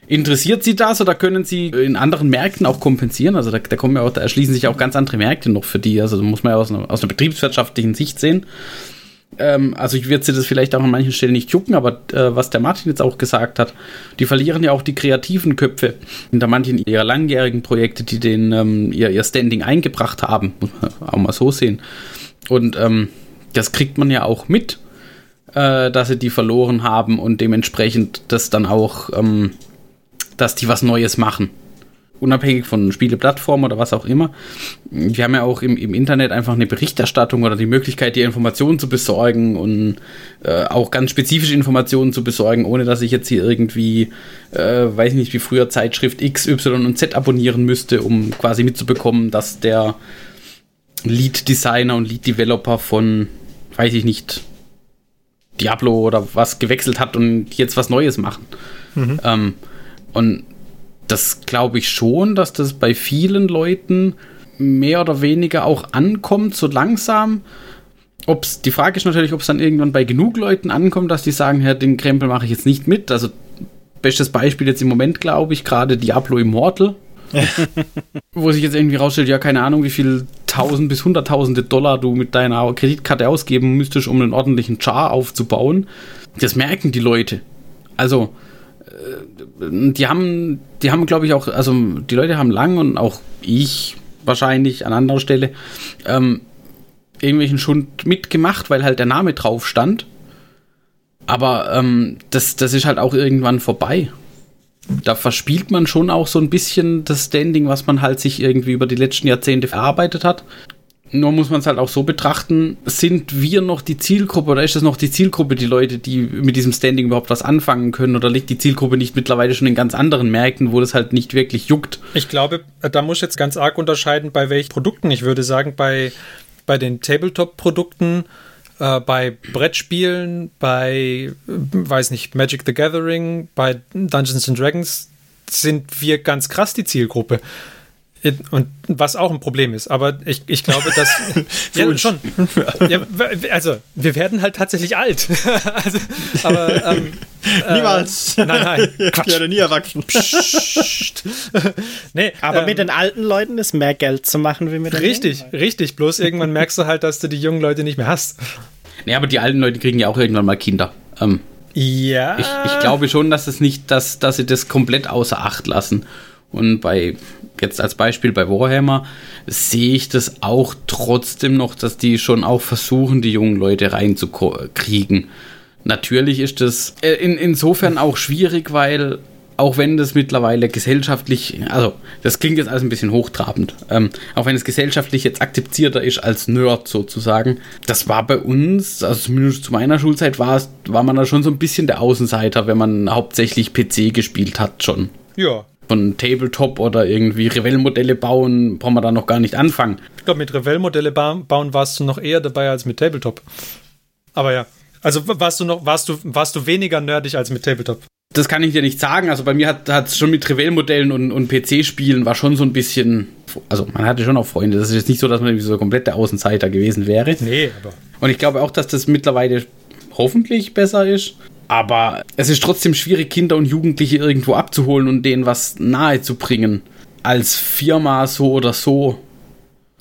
Interessiert Sie das oder können Sie in anderen Märkten auch kompensieren? Also da, da kommen ja auch, da erschließen sich auch ganz andere Märkte noch für die. Also da muss man ja aus einer, aus einer betriebswirtschaftlichen Sicht sehen. Ähm, also ich würde sie das vielleicht auch an manchen Stellen nicht jucken, aber äh, was der Martin jetzt auch gesagt hat, die verlieren ja auch die kreativen Köpfe hinter manchen ihrer langjährigen Projekte, die den ähm, ihr, ihr Standing eingebracht haben. Muss man auch mal so sehen. Und ähm, das kriegt man ja auch mit, äh, dass sie die verloren haben und dementsprechend das dann auch ähm, dass die was Neues machen. Unabhängig von Spieleplattformen oder was auch immer. Wir haben ja auch im, im Internet einfach eine Berichterstattung oder die Möglichkeit, die Informationen zu besorgen und äh, auch ganz spezifische Informationen zu besorgen, ohne dass ich jetzt hier irgendwie, äh, weiß nicht, wie früher Zeitschrift X, Y und Z abonnieren müsste, um quasi mitzubekommen, dass der Lead Designer und Lead Developer von, weiß ich nicht, Diablo oder was gewechselt hat und jetzt was Neues machen. Mhm. Ähm, und das glaube ich schon, dass das bei vielen Leuten mehr oder weniger auch ankommt, so langsam. Ob's, die Frage ist natürlich, ob es dann irgendwann bei genug Leuten ankommt, dass die sagen, ja, den Krempel mache ich jetzt nicht mit. Also, bestes Beispiel jetzt im Moment, glaube ich, gerade Diablo Immortal. wo sich jetzt irgendwie rausstellt, ja, keine Ahnung, wie viel tausend bis hunderttausende Dollar du mit deiner Kreditkarte ausgeben müsstest, um einen ordentlichen Char aufzubauen. Das merken die Leute. Also, die haben, die haben, glaube ich, auch, also die Leute haben lang und auch ich wahrscheinlich an anderer Stelle ähm, irgendwelchen Schund mitgemacht, weil halt der Name drauf stand. Aber ähm, das, das ist halt auch irgendwann vorbei. Da verspielt man schon auch so ein bisschen das Standing, was man halt sich irgendwie über die letzten Jahrzehnte verarbeitet hat. Nur muss man es halt auch so betrachten, sind wir noch die Zielgruppe oder ist das noch die Zielgruppe, die Leute, die mit diesem Standing überhaupt was anfangen können? Oder liegt die Zielgruppe nicht mittlerweile schon in ganz anderen Märkten, wo das halt nicht wirklich juckt? Ich glaube, da muss ich jetzt ganz arg unterscheiden, bei welchen Produkten. Ich würde sagen, bei, bei den Tabletop-Produkten, äh, bei Brettspielen, bei, äh, weiß nicht, Magic the Gathering, bei Dungeons and Dragons sind wir ganz krass die Zielgruppe. Und was auch ein Problem ist, aber ich, ich glaube, dass. ja, schon. Ja, also, wir werden halt tatsächlich alt. also, aber. Ähm, äh, Niemals. Äh, nein, nein. Quatsch. Ich werde nie erwachsen. nee, aber ähm, mit den alten Leuten ist mehr Geld zu machen wie mit den Richtig, jungen richtig. Bloß irgendwann merkst du halt, dass du die jungen Leute nicht mehr hast. Nee, aber die alten Leute kriegen ja auch irgendwann mal Kinder. Ähm, ja. Ich, ich glaube schon, dass es nicht, dass, dass sie das komplett außer Acht lassen. Und bei, jetzt als Beispiel bei Warhammer, sehe ich das auch trotzdem noch, dass die schon auch versuchen, die jungen Leute reinzukriegen. Natürlich ist das äh, in, insofern auch schwierig, weil auch wenn das mittlerweile gesellschaftlich, also das klingt jetzt alles ein bisschen hochtrabend, ähm, auch wenn es gesellschaftlich jetzt akzeptierter ist als Nerd sozusagen, das war bei uns, also zumindest zu meiner Schulzeit war es, war man da schon so ein bisschen der Außenseiter, wenn man hauptsächlich PC gespielt hat schon. Ja, von Tabletop oder irgendwie Revell-Modelle bauen, brauchen wir da noch gar nicht anfangen. Ich glaube, mit Revell-Modelle ba bauen warst du noch eher dabei als mit Tabletop. Aber ja. Also warst du noch, warst du, warst du weniger nerdig als mit Tabletop? Das kann ich dir nicht sagen. Also bei mir hat es schon mit Revell-Modellen und, und PC-Spielen war schon so ein bisschen. Also man hatte schon auch Freunde. Das ist jetzt nicht so, dass man so komplett der Außenseiter gewesen wäre. Nee, aber. Und ich glaube auch, dass das mittlerweile hoffentlich besser ist. Aber es ist trotzdem schwierig, Kinder und Jugendliche irgendwo abzuholen und denen was nahe zu bringen. Als Firma so oder so.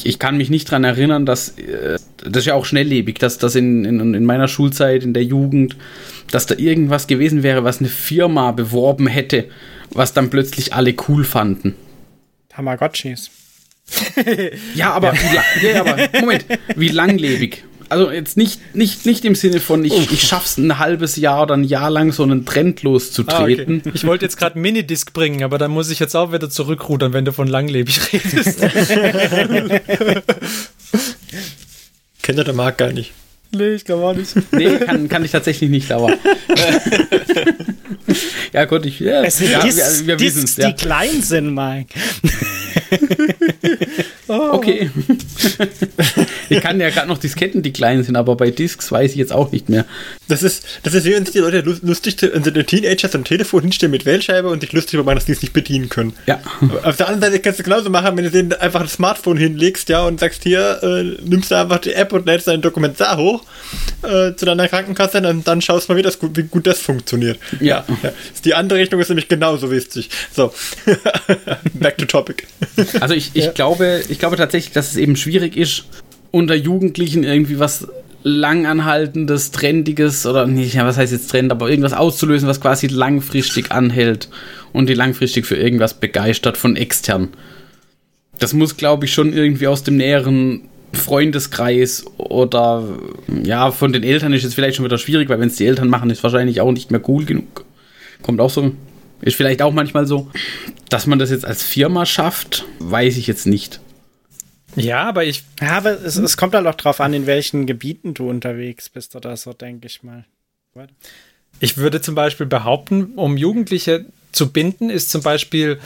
Ich kann mich nicht daran erinnern, dass äh, das ist ja auch schnelllebig, dass das in, in, in meiner Schulzeit, in der Jugend, dass da irgendwas gewesen wäre, was eine Firma beworben hätte, was dann plötzlich alle cool fanden. Tamagotchis. ja, aber, Wie, ja, aber Moment, wie langlebig also jetzt nicht, nicht, nicht im Sinne von, ich, ich schaff's ein halbes Jahr oder ein Jahr lang so einen Trend loszutreten. Ah, okay. Ich wollte jetzt gerade Minidisc bringen, aber dann muss ich jetzt auch wieder zurückrudern, wenn du von langlebig redest. Kennt er der Marc gar nicht. Nee, ich glaube auch nicht. Nee, kann, kann ich tatsächlich nicht, aber. ja, gut, ich. Ja, es sind ja, Discs, wir, wir Discs, ja. die klein sind, Mike. Oh. Okay. Ich kann ja gerade noch Disketten, die klein sind, aber bei Discs weiß ich jetzt auch nicht mehr. Das ist, das ist wie wenn sich die Leute lustig, wenn sie Teenager zum Telefon hinstellen mit Wählscheibe und sich lustig über dass die es nicht bedienen können. Ja. Auf der anderen Seite kannst du genauso machen, wenn du denen einfach ein Smartphone hinlegst, ja, und sagst, hier, äh, nimmst du einfach die App und lädst dein Dokument da hoch äh, zu deiner Krankenkasse und dann schaust du mal, wie, das, wie gut das funktioniert. Ja. ja. Die andere Richtung ist nämlich genauso wichtig. So. Back to topic. Also ich, ich ja. glaube, ich glaube tatsächlich, dass es eben schwierig ist, unter Jugendlichen irgendwie was langanhaltendes, trendiges oder nicht, was heißt jetzt Trend, aber irgendwas auszulösen, was quasi langfristig anhält und die langfristig für irgendwas begeistert von extern. Das muss, glaube ich, schon irgendwie aus dem näheren Freundeskreis oder ja, von den Eltern ist es vielleicht schon wieder schwierig, weil wenn es die Eltern machen, ist wahrscheinlich auch nicht mehr cool genug. Kommt auch so. Ist vielleicht auch manchmal so. Dass man das jetzt als Firma schafft, weiß ich jetzt nicht. Ja, aber ich. Ja, aber es, es kommt halt auch drauf an, in welchen Gebieten du unterwegs bist oder so, denke ich mal. Ich würde zum Beispiel behaupten, um Jugendliche zu binden, ist zum Beispiel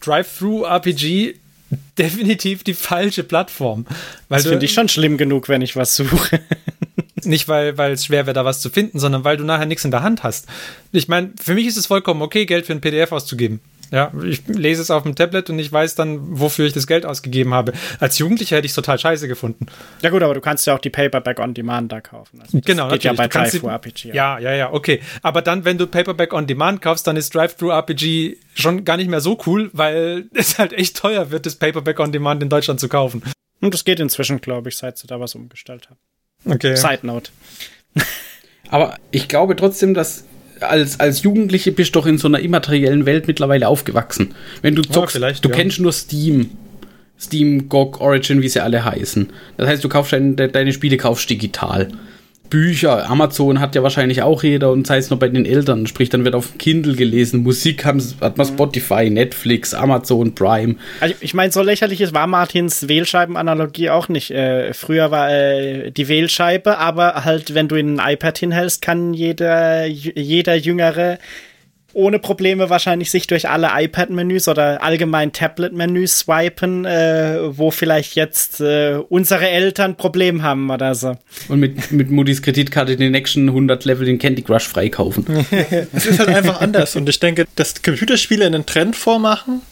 Drive-Thru-RPG definitiv die falsche Plattform. Weil das finde ich schon schlimm genug, wenn ich was suche. Nicht, weil, weil es schwer wäre, da was zu finden, sondern weil du nachher nichts in der Hand hast. Ich meine, für mich ist es vollkommen okay, Geld für ein PDF auszugeben. Ja, ich lese es auf dem Tablet und ich weiß dann, wofür ich das Geld ausgegeben habe. Als Jugendlicher hätte ich es total scheiße gefunden. Ja gut, aber du kannst ja auch die Paperback on Demand da kaufen. Also genau, geht ja bei Drive-Thru-RPG. Ja. ja, ja, okay. Aber dann, wenn du Paperback on Demand kaufst, dann ist Drive-Thru-RPG schon gar nicht mehr so cool, weil es halt echt teuer wird, das Paperback on Demand in Deutschland zu kaufen. Und das geht inzwischen, glaube ich, seit sie da was umgestellt haben. Okay. Side Note. Aber ich glaube trotzdem, dass als, als Jugendliche bist du doch in so einer immateriellen Welt mittlerweile aufgewachsen. Wenn du zockst, ja, du ja. kennst nur Steam. Steam, GOG, Origin, wie sie alle heißen. Das heißt, du kaufst deine, deine Spiele kaufst digital. Bücher, Amazon hat ja wahrscheinlich auch jeder und sei es nur bei den Eltern, sprich, dann wird auf Kindle gelesen, Musik haben, hat man Spotify, Netflix, Amazon, Prime. Also ich meine, so lächerlich war Martins Wählscheibenanalogie auch nicht. Äh, früher war äh, die Wählscheibe, aber halt, wenn du in ein iPad hinhältst, kann jeder, jeder Jüngere ohne Probleme wahrscheinlich sich durch alle iPad-Menüs oder allgemein Tablet-Menüs swipen, äh, wo vielleicht jetzt äh, unsere Eltern Problem haben oder so. Und mit, mit Moody's Kreditkarte den nächsten 100 Level den Candy Crush freikaufen. es ist halt einfach anders und ich denke, dass Computerspiele einen Trend vormachen,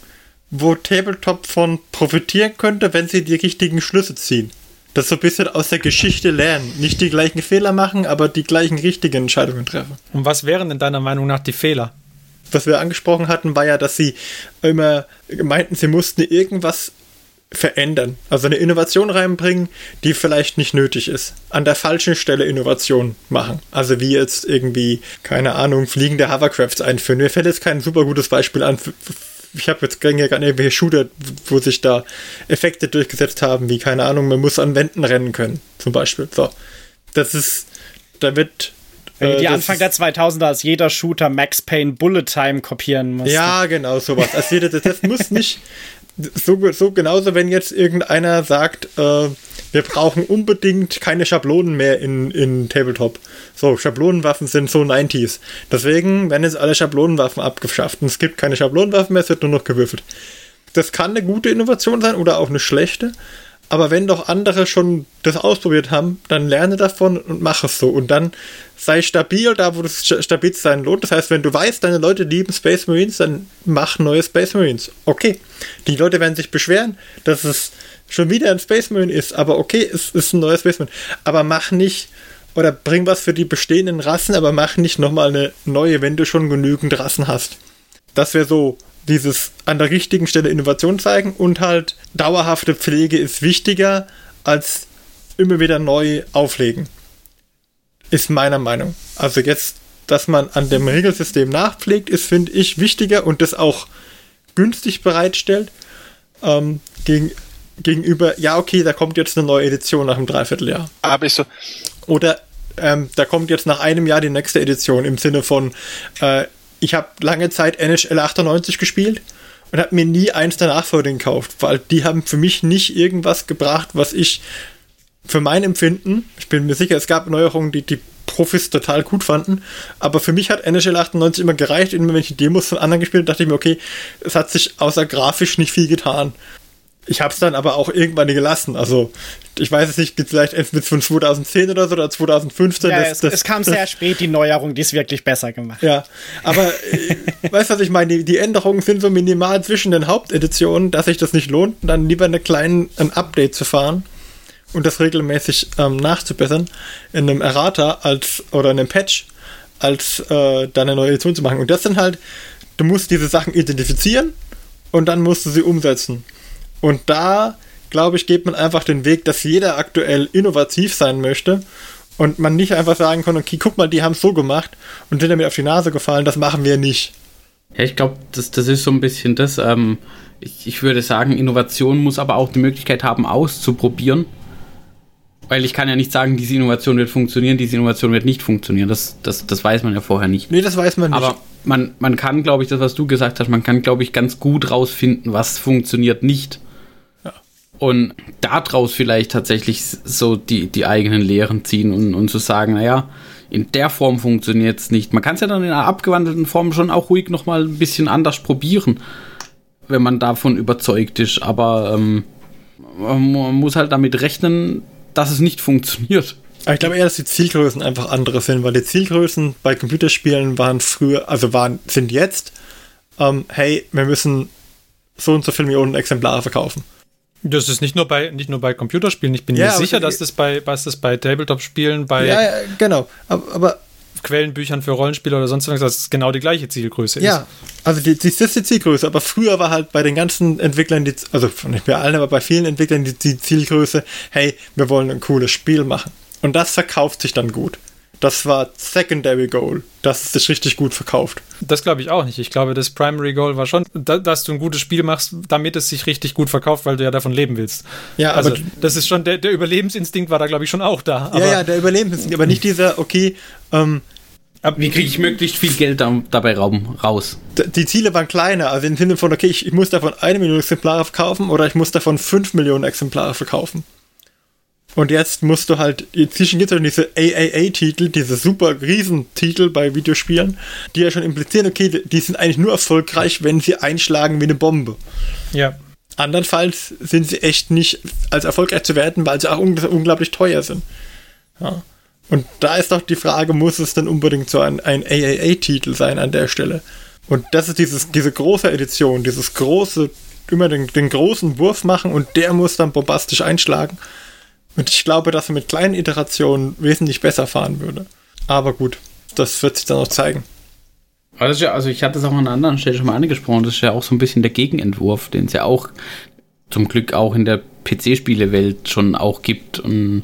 wo Tabletop von profitieren könnte, wenn sie die richtigen Schlüsse ziehen. Das so ein bisschen aus der Geschichte lernen. Nicht die gleichen Fehler machen, aber die gleichen richtigen Entscheidungen treffen. Und was wären denn deiner Meinung nach die Fehler? Was wir angesprochen hatten, war ja, dass sie immer meinten, sie mussten irgendwas verändern. Also eine Innovation reinbringen, die vielleicht nicht nötig ist. An der falschen Stelle Innovation machen. Also wie jetzt irgendwie, keine Ahnung, fliegende Hovercrafts einführen. Mir fällt jetzt kein super gutes Beispiel an. Ich habe jetzt gar nicht irgendwelche Shooter, wo sich da Effekte durchgesetzt haben, wie, keine Ahnung, man muss an Wänden rennen können, zum Beispiel. So. Das ist, da wird wenn äh, die Anfang der 2000er als jeder Shooter Max Payne Bullet Time kopieren muss. Ja, genau, sowas. Also jeder, das muss nicht so, so genauso, wenn jetzt irgendeiner sagt, äh, wir brauchen unbedingt keine Schablonen mehr in, in Tabletop. So, Schablonenwaffen sind so 90s. Deswegen werden jetzt alle Schablonenwaffen abgeschafft und es gibt keine Schablonenwaffen mehr, es wird nur noch gewürfelt. Das kann eine gute Innovation sein oder auch eine schlechte. Aber wenn doch andere schon das ausprobiert haben, dann lerne davon und mach es so. Und dann sei stabil da, wo das stabil sein lohnt. Das heißt, wenn du weißt, deine Leute lieben Space Marines, dann mach neue Space Marines. Okay. Die Leute werden sich beschweren, dass es schon wieder ein Space Marine ist. Aber okay, es ist ein neues Space Marine. Aber mach nicht oder bring was für die bestehenden Rassen, aber mach nicht nochmal eine neue, wenn du schon genügend Rassen hast. Das wäre so dieses an der richtigen Stelle Innovation zeigen und halt dauerhafte Pflege ist wichtiger als immer wieder neu auflegen. Ist meiner Meinung. Also jetzt, dass man an dem Regelsystem nachpflegt, ist, finde ich, wichtiger und das auch günstig bereitstellt. Ähm, gegen, gegenüber, ja, okay, da kommt jetzt eine neue Edition nach einem Dreivierteljahr. Aber ich so. Oder ähm, da kommt jetzt nach einem Jahr die nächste Edition im Sinne von, äh, ich habe lange Zeit NHL 98 gespielt und habe mir nie eins der Nachfolger gekauft, weil die haben für mich nicht irgendwas gebracht, was ich für mein Empfinden, ich bin mir sicher, es gab Neuerungen, die die Profis total gut fanden, aber für mich hat NHL 98 immer gereicht, immer wenn ich die Demos von anderen gespielt habe, dachte ich mir, okay, es hat sich außer grafisch nicht viel getan. ich habe es dann aber auch irgendwann gelassen. Also ich weiß es nicht, vielleicht entweder von 2010 oder so oder 2015. Ja, das, es, das, es, kam das, sehr spät, die Neuerung, die ist wirklich besser gemacht. Ja, aber äh, weißt du, was ich meine? Die, die, Änderungen sind so minimal zwischen den Haupteditionen, dass sich das nicht lohnt, dann lieber eine kleinen, ein Update zu fahren und das regelmäßig ähm, nachzubessern in einem Errata als oder in einem Patch, als äh, dann eine neue Edition zu machen. Und das sind halt, du musst diese Sachen identifizieren und dann musst du sie umsetzen. Und da, glaube ich, geht man einfach den Weg, dass jeder aktuell innovativ sein möchte und man nicht einfach sagen kann, okay, guck mal, die haben es so gemacht und sind damit auf die Nase gefallen, das machen wir nicht. Ja, ich glaube, das, das ist so ein bisschen das. Ähm, ich, ich würde sagen, Innovation muss aber auch die Möglichkeit haben, auszuprobieren. Weil ich kann ja nicht sagen, diese Innovation wird funktionieren, diese Innovation wird nicht funktionieren. Das, das, das weiß man ja vorher nicht. Nee, das weiß man nicht. Aber man, man kann, glaube ich, das, was du gesagt hast, man kann, glaube ich, ganz gut rausfinden, was funktioniert nicht. Und daraus vielleicht tatsächlich so die, die eigenen Lehren ziehen und, und zu sagen, naja, in der Form funktioniert es nicht. Man kann es ja dann in einer abgewandelten Form schon auch ruhig nochmal ein bisschen anders probieren, wenn man davon überzeugt ist. Aber ähm, man muss halt damit rechnen, dass es nicht funktioniert. Aber ich glaube eher, dass die Zielgrößen einfach andere sind, weil die Zielgrößen bei Computerspielen waren früher, also waren, sind jetzt, ähm, hey, wir müssen so und so viele Millionen Exemplare verkaufen. Das ist nicht nur bei, nicht nur bei Computerspielen. Ich bin ja, mir sicher, dass das bei, was das bei Tabletop-Spielen, bei ja, ja, genau. aber, aber Quellenbüchern für Rollenspiele oder sonst was, das ist genau die gleiche Zielgröße. Ja, also die, die, das ist die Zielgröße, aber früher war halt bei den ganzen Entwicklern, die, also nicht bei allen, aber bei vielen Entwicklern die, die Zielgröße, hey, wir wollen ein cooles Spiel machen. Und das verkauft sich dann gut. Das war Secondary Goal, dass es sich richtig gut verkauft. Das glaube ich auch nicht. Ich glaube, das Primary Goal war schon, dass du ein gutes Spiel machst, damit es sich richtig gut verkauft, weil du ja davon leben willst. Ja, also aber das ist schon, der, der Überlebensinstinkt war da, glaube ich, schon auch da. ja, ja, der Überlebensinstinkt, aber nicht dieser, okay, ähm, wie kriege ich möglichst viel Geld dabei raus? Die Ziele waren kleiner, also im Sinne von, okay, ich, ich muss davon eine Million Exemplare verkaufen oder ich muss davon fünf Millionen Exemplare verkaufen. Und jetzt musst du halt, inzwischen gibt es ja diese AAA-Titel, diese super Riesentitel bei Videospielen, die ja schon implizieren, okay, die sind eigentlich nur erfolgreich, wenn sie einschlagen wie eine Bombe. Ja. Andernfalls sind sie echt nicht als erfolgreich zu werten, weil sie auch unglaublich teuer sind. Ja. Und da ist doch die Frage, muss es denn unbedingt so ein, ein AAA-Titel sein an der Stelle? Und das ist dieses, diese große Edition, dieses große, immer den, den großen Wurf machen und der muss dann bombastisch einschlagen. Und ich glaube, dass er mit kleinen Iterationen wesentlich besser fahren würde. Aber gut, das wird sich dann auch zeigen. Also, also ich hatte es auch an einer anderen Stelle schon mal angesprochen, das ist ja auch so ein bisschen der Gegenentwurf, den es ja auch zum Glück auch in der PC-Spielewelt schon auch gibt und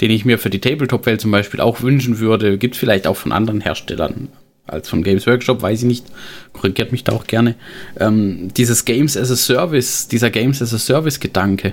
den ich mir für die Tabletop-Welt zum Beispiel auch wünschen würde. Gibt es vielleicht auch von anderen Herstellern als von Games Workshop, weiß ich nicht. Korrigiert mich da auch gerne. Ähm, dieses Games as a Service, dieser Games as a Service-Gedanke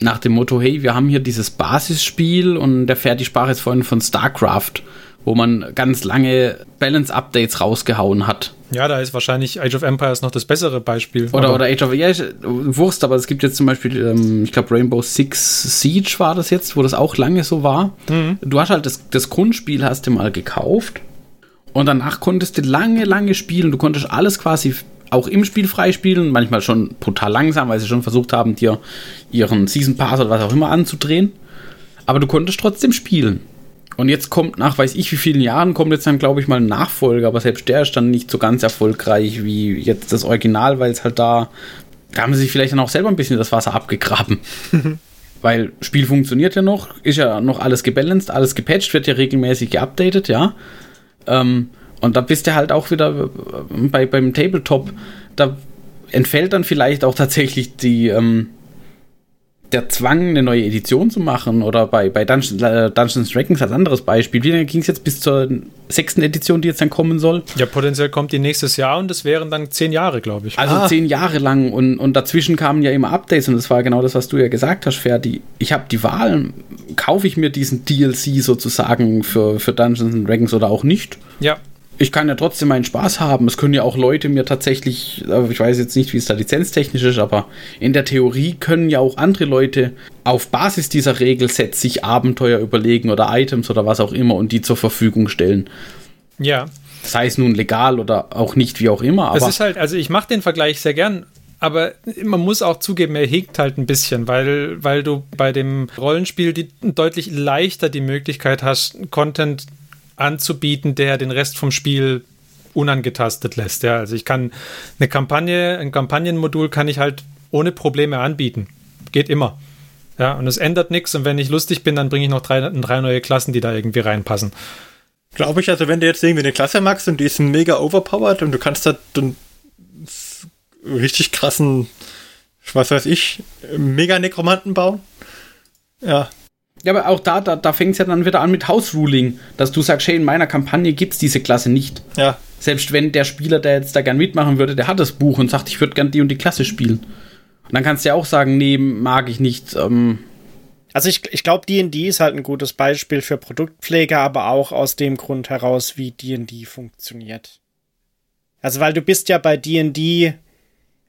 nach dem Motto, hey, wir haben hier dieses Basisspiel und der fährt die Sprache jetzt vorhin von StarCraft, wo man ganz lange Balance-Updates rausgehauen hat. Ja, da ist wahrscheinlich Age of Empires noch das bessere Beispiel. Oder, oder Age of, ja, Wurst, aber es gibt jetzt zum Beispiel, ähm, ich glaube, Rainbow Six Siege war das jetzt, wo das auch lange so war. Mhm. Du hast halt das, das Grundspiel hast du mal gekauft und danach konntest du lange, lange spielen. Du konntest alles quasi auch im Spiel freispielen, manchmal schon brutal langsam, weil sie schon versucht haben, dir ihren Season Pass oder was auch immer anzudrehen. Aber du konntest trotzdem spielen. Und jetzt kommt nach weiß ich wie vielen Jahren, kommt jetzt dann, glaube ich, mal ein Nachfolger, aber selbst der ist dann nicht so ganz erfolgreich wie jetzt das Original, weil es halt da, da haben sie sich vielleicht dann auch selber ein bisschen das Wasser abgegraben. weil Spiel funktioniert ja noch, ist ja noch alles gebalanced, alles gepatcht, wird ja regelmäßig geupdatet, ja. Ähm, und da bist du halt auch wieder äh, bei, beim Tabletop, da entfällt dann vielleicht auch tatsächlich die, ähm, der Zwang, eine neue Edition zu machen oder bei, bei Dungeons, äh, Dungeons Dragons als anderes Beispiel. Wie lange ging es jetzt bis zur sechsten Edition, die jetzt dann kommen soll? Ja, potenziell kommt die nächstes Jahr und das wären dann zehn Jahre, glaube ich. Also ah. zehn Jahre lang und, und dazwischen kamen ja immer Updates und das war genau das, was du ja gesagt hast, Ferdi. Ich habe die Wahl, kaufe ich mir diesen DLC sozusagen für, für Dungeons Dragons oder auch nicht? Ja ich kann ja trotzdem meinen Spaß haben. Es können ja auch Leute mir tatsächlich, ich weiß jetzt nicht, wie es da lizenztechnisch ist, aber in der Theorie können ja auch andere Leute auf Basis dieser Regelsets sich Abenteuer überlegen oder Items oder was auch immer und die zur Verfügung stellen. Ja. Sei es nun legal oder auch nicht, wie auch immer. Aber es ist halt, also ich mache den Vergleich sehr gern aber man muss auch zugeben, er hegt halt ein bisschen, weil, weil du bei dem Rollenspiel die, deutlich leichter die Möglichkeit hast, Content anzubieten, der den Rest vom Spiel unangetastet lässt. Ja, also ich kann eine Kampagne, ein Kampagnenmodul kann ich halt ohne Probleme anbieten. Geht immer. Ja, und es ändert nichts und wenn ich lustig bin, dann bringe ich noch drei, drei neue Klassen, die da irgendwie reinpassen. Glaube ich, also wenn du jetzt irgendwie eine Klasse magst und die ist mega overpowered und du kannst da dann richtig krassen, was weiß ich, mega Nekromanten bauen. Ja. Ja, aber auch da, da, da fängt es ja dann wieder an mit House Ruling, dass du sagst, hey, in meiner Kampagne gibt es diese Klasse nicht. Ja. Selbst wenn der Spieler, der jetzt da gern mitmachen würde, der hat das Buch und sagt, ich würde gern die und die Klasse spielen. Und dann kannst du ja auch sagen, nee, mag ich nicht. Ähm also ich, ich glaube, D&D ist halt ein gutes Beispiel für Produktpflege, aber auch aus dem Grund heraus, wie D&D funktioniert. Also weil du bist ja bei D&D,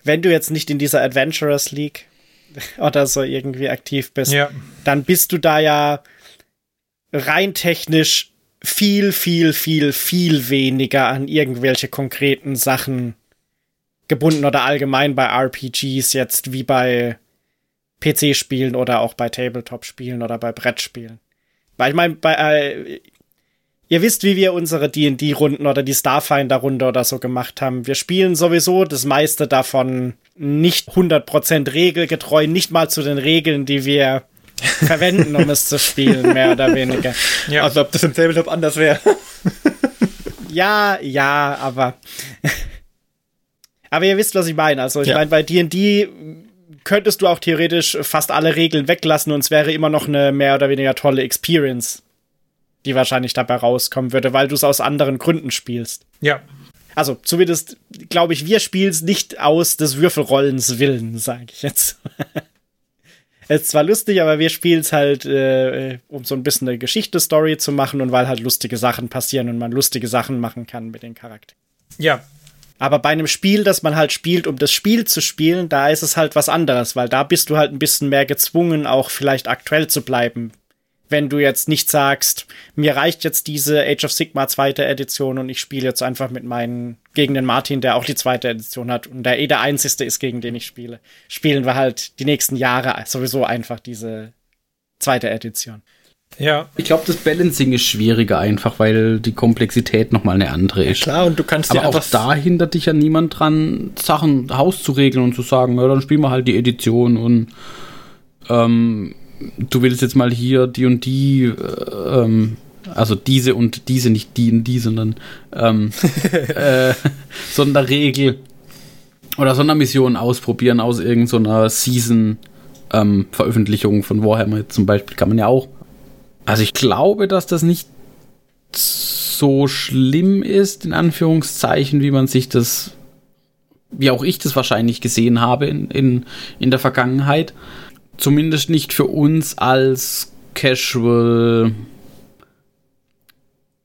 wenn du jetzt nicht in dieser Adventurers League oder so irgendwie aktiv bist, ja. dann bist du da ja rein technisch viel, viel, viel, viel weniger an irgendwelche konkreten Sachen gebunden oder allgemein bei RPGs jetzt wie bei PC-Spielen oder auch bei Tabletop-Spielen oder bei Brettspielen. Weil ich meine, bei, äh, ihr wisst, wie wir unsere D&D-Runden oder die Starfinder-Runde oder so gemacht haben. Wir spielen sowieso das meiste davon nicht 100% regelgetreu, nicht mal zu den Regeln, die wir verwenden, um es zu spielen, mehr oder weniger. Ja. Also ob das im Tabletop anders wäre. ja, ja, aber aber ihr wisst, was ich meine. Also ich ja. meine, bei D&D könntest du auch theoretisch fast alle Regeln weglassen und es wäre immer noch eine mehr oder weniger tolle Experience, die wahrscheinlich dabei rauskommen würde, weil du es aus anderen Gründen spielst. Ja. Also zumindest glaube ich, wir spielen es nicht aus des Würfelrollens Willen, sage ich jetzt. Es ist zwar lustig, aber wir spielen es halt, äh, um so ein bisschen eine Geschichte-Story zu machen und weil halt lustige Sachen passieren und man lustige Sachen machen kann mit den Charakteren. Ja, aber bei einem Spiel, das man halt spielt, um das Spiel zu spielen, da ist es halt was anderes, weil da bist du halt ein bisschen mehr gezwungen, auch vielleicht aktuell zu bleiben. Wenn du jetzt nicht sagst, mir reicht jetzt diese Age of Sigma zweite Edition und ich spiele jetzt einfach mit meinen, gegen den Martin, der auch die zweite Edition hat und der eh der einzigste ist, gegen den ich spiele, spielen wir halt die nächsten Jahre sowieso einfach diese zweite Edition. Ja. Ich glaube, das Balancing ist schwieriger einfach, weil die Komplexität nochmal eine andere ist. Ja, klar, und du kannst Aber auch da hindert dich ja niemand dran, Sachen Haus zu regeln und zu sagen, ja, dann spielen wir halt die Edition und ähm, du willst jetzt mal hier die und die, äh, ähm, also diese und diese, nicht die und die, sondern ähm, äh, Sonderregel oder Sondermission ausprobieren aus irgendeiner Season. Ähm, Veröffentlichung von Warhammer zum Beispiel kann man ja auch also ich glaube, dass das nicht so schlimm ist, in Anführungszeichen, wie man sich das, wie auch ich das wahrscheinlich gesehen habe in, in, in der Vergangenheit. Zumindest nicht für uns als Casual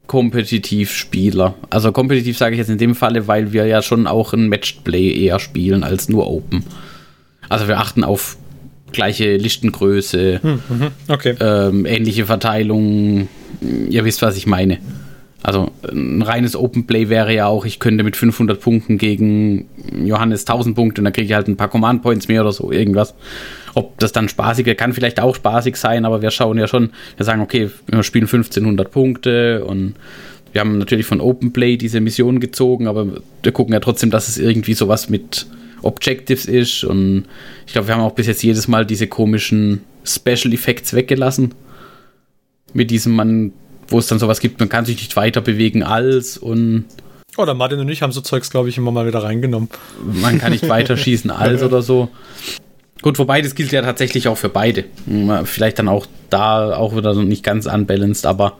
Kompetitivspieler. Also kompetitiv sage ich jetzt in dem Falle, weil wir ja schon auch ein Matchplay eher spielen als nur Open. Also wir achten auf gleiche Listengröße, hm, mhm, okay. ähm, ähnliche Verteilung. Ihr wisst, was ich meine. Also ein reines Open Play wäre ja auch, ich könnte mit 500 Punkten gegen Johannes 1000 Punkte und dann kriege ich halt ein paar Command Points mehr oder so, irgendwas. Ob das dann spaßiger, kann vielleicht auch spaßig sein, aber wir schauen ja schon, wir sagen, okay, wir spielen 1500 Punkte und wir haben natürlich von Open Play diese Mission gezogen, aber wir gucken ja trotzdem, dass es irgendwie sowas mit Objectives ist. Und ich glaube, wir haben auch bis jetzt jedes Mal diese komischen Special Effects weggelassen. Mit diesem, man, wo es dann sowas gibt, man kann sich nicht weiter bewegen als und. Oder oh, Martin und ich haben so Zeugs, glaube ich, immer mal wieder reingenommen. Man kann nicht weiter schießen als oder so. Gut, wobei das gilt ja tatsächlich auch für beide. Vielleicht dann auch da auch wieder nicht ganz unbalanced, aber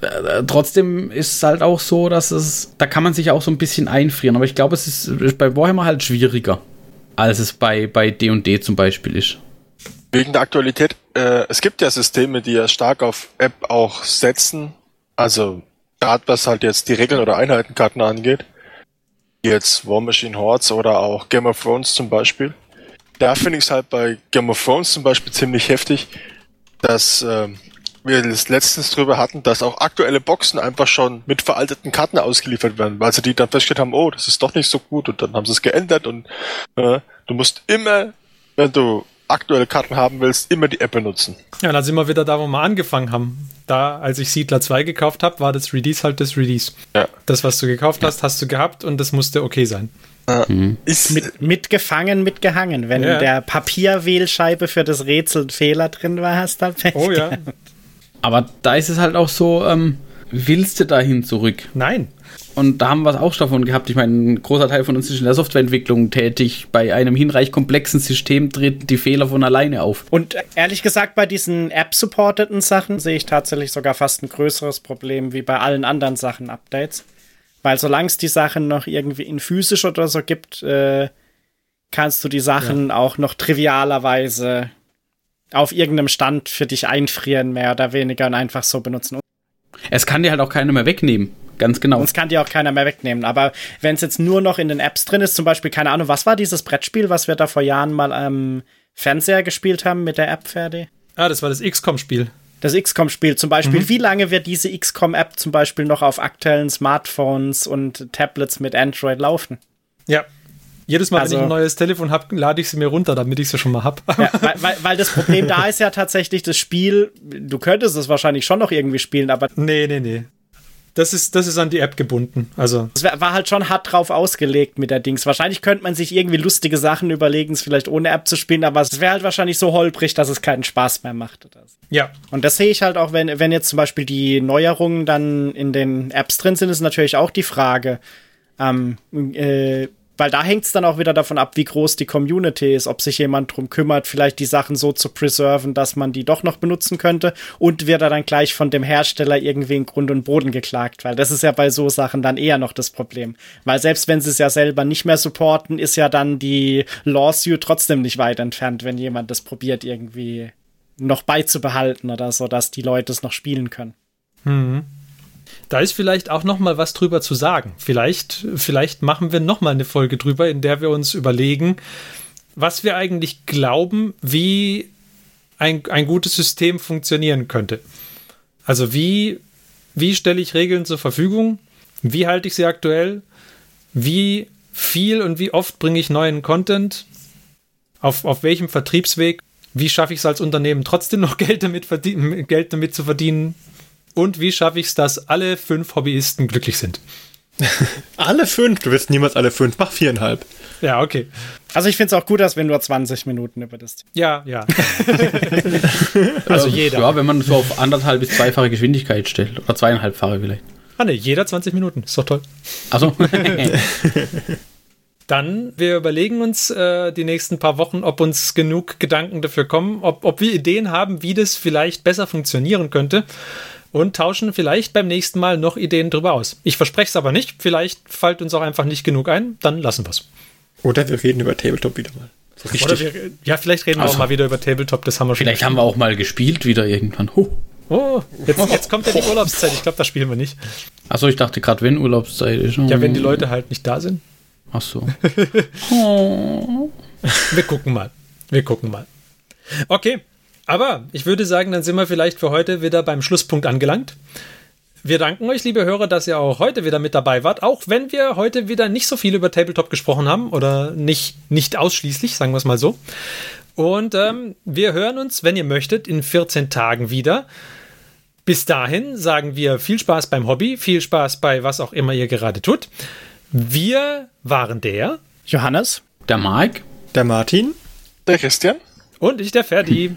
äh, trotzdem ist es halt auch so, dass es, da kann man sich auch so ein bisschen einfrieren. Aber ich glaube, es ist, bei Warhammer halt schwieriger, als es bei bei D&D zum Beispiel ist. Wegen der Aktualität, äh, es gibt ja Systeme, die ja stark auf App auch setzen. Also gerade was halt jetzt die Regeln oder Einheitenkarten angeht. Jetzt War Machine Hordes oder auch Game of Thrones zum Beispiel. Da finde ich es halt bei Game of Thrones zum Beispiel ziemlich heftig, dass ähm, wir das letztens drüber hatten, dass auch aktuelle Boxen einfach schon mit veralteten Karten ausgeliefert werden, weil sie die dann festgestellt haben, oh, das ist doch nicht so gut und dann haben sie es geändert und äh, Du musst immer, wenn du aktuelle Karten haben willst, immer die App benutzen. Ja, dann sind wir wieder da, wo wir angefangen haben. Da, als ich Siedler 2 gekauft habe, war das Release halt das Release. Ja. Das, was du gekauft hast, hast du gehabt und das musste okay sein. Mhm. Ist mit, mitgefangen, mitgehangen. Wenn ja. in der Papierwählscheibe für das Rätsel ein Fehler drin war, hast du halt Oh ja. Aber da ist es halt auch so, ähm, willst du dahin zurück? Nein. Und da haben wir es auch davon gehabt. Ich meine, ein großer Teil von uns ist in der Softwareentwicklung tätig. Bei einem hinreich komplexen System treten die Fehler von alleine auf. Und ehrlich gesagt, bei diesen App-supporteten Sachen sehe ich tatsächlich sogar fast ein größeres Problem wie bei allen anderen Sachen-Updates. Weil solange es die Sachen noch irgendwie in physisch oder so gibt, äh, kannst du die Sachen ja. auch noch trivialerweise auf irgendeinem Stand für dich einfrieren, mehr oder weniger, und einfach so benutzen. Es kann dir halt auch keiner mehr wegnehmen. Ganz genau. Uns kann dir auch keiner mehr wegnehmen. Aber wenn es jetzt nur noch in den Apps drin ist, zum Beispiel, keine Ahnung, was war dieses Brettspiel, was wir da vor Jahren mal am Fernseher gespielt haben mit der App Ferdi? Ah, das war das XCOM-Spiel. Das XCOM-Spiel zum Beispiel. Mhm. Wie lange wird diese XCOM-App zum Beispiel noch auf aktuellen Smartphones und Tablets mit Android laufen? Ja, jedes Mal, also, wenn ich ein neues Telefon habe, lade ich sie mir runter, damit ich sie schon mal habe. Ja, weil, weil, weil, das Problem da ist ja tatsächlich das Spiel, du könntest es wahrscheinlich schon noch irgendwie spielen, aber. Nee, nee, nee. Das ist, das ist an die App gebunden. Also. Es war halt schon hart drauf ausgelegt mit der Dings. Wahrscheinlich könnte man sich irgendwie lustige Sachen überlegen, es vielleicht ohne App zu spielen, aber es wäre halt wahrscheinlich so holprig, dass es keinen Spaß mehr macht. Ja. Und das sehe ich halt auch, wenn, wenn jetzt zum Beispiel die Neuerungen dann in den Apps drin sind, ist natürlich auch die Frage, ähm, äh, weil da hängt es dann auch wieder davon ab, wie groß die Community ist, ob sich jemand drum kümmert, vielleicht die Sachen so zu preserven, dass man die doch noch benutzen könnte und wird er dann gleich von dem Hersteller irgendwie in Grund und Boden geklagt, weil das ist ja bei so Sachen dann eher noch das Problem. Weil selbst wenn sie es ja selber nicht mehr supporten, ist ja dann die Lawsuit trotzdem nicht weit entfernt, wenn jemand das probiert irgendwie noch beizubehalten oder so, dass die Leute es noch spielen können. Mhm. Da ist vielleicht auch noch mal was drüber zu sagen. Vielleicht, vielleicht machen wir noch mal eine Folge drüber, in der wir uns überlegen, was wir eigentlich glauben, wie ein, ein gutes System funktionieren könnte. Also wie, wie stelle ich Regeln zur Verfügung? Wie halte ich sie aktuell? Wie viel und wie oft bringe ich neuen Content? Auf, auf welchem Vertriebsweg? Wie schaffe ich es als Unternehmen trotzdem noch Geld damit, Geld damit zu verdienen? Und wie schaffe ich es, dass alle fünf Hobbyisten glücklich sind? alle fünf? Du wirst niemals alle fünf. Mach viereinhalb. Ja, okay. Also ich finde es auch gut, dass wir nur 20 Minuten über das. Ja, ja. also jeder. Ja, wenn man so auf anderthalb bis zweifache Geschwindigkeit stellt. Oder zweieinhalbfache vielleicht. Ah ne, jeder 20 Minuten. Ist doch toll. Achso. Dann, wir überlegen uns äh, die nächsten paar Wochen, ob uns genug Gedanken dafür kommen, ob, ob wir Ideen haben, wie das vielleicht besser funktionieren könnte und tauschen vielleicht beim nächsten Mal noch Ideen drüber aus. Ich verspreche es aber nicht. Vielleicht fällt uns auch einfach nicht genug ein. Dann lassen wir es. Oder wir reden über Tabletop wieder mal. So Oder wir, ja, vielleicht reden also, wir auch mal wieder über Tabletop. Das haben wir schon. Vielleicht haben wir auch mal gespielt wieder irgendwann. Huh. Oh, jetzt, jetzt kommt ja die Urlaubszeit. Ich glaube, da spielen wir nicht. Achso, ich dachte gerade, wenn Urlaubszeit ist. Ja, wenn die Leute halt nicht da sind. Ach so. oh. Wir gucken mal. Wir gucken mal. Okay, aber ich würde sagen, dann sind wir vielleicht für heute wieder beim Schlusspunkt angelangt. Wir danken euch, liebe Hörer, dass ihr auch heute wieder mit dabei wart, auch wenn wir heute wieder nicht so viel über Tabletop gesprochen haben oder nicht, nicht ausschließlich, sagen wir es mal so. Und ähm, wir hören uns, wenn ihr möchtet, in 14 Tagen wieder. Bis dahin sagen wir viel Spaß beim Hobby, viel Spaß bei was auch immer ihr gerade tut. Wir waren der Johannes, der Mike, der Martin, der Christian und ich, der Ferdi.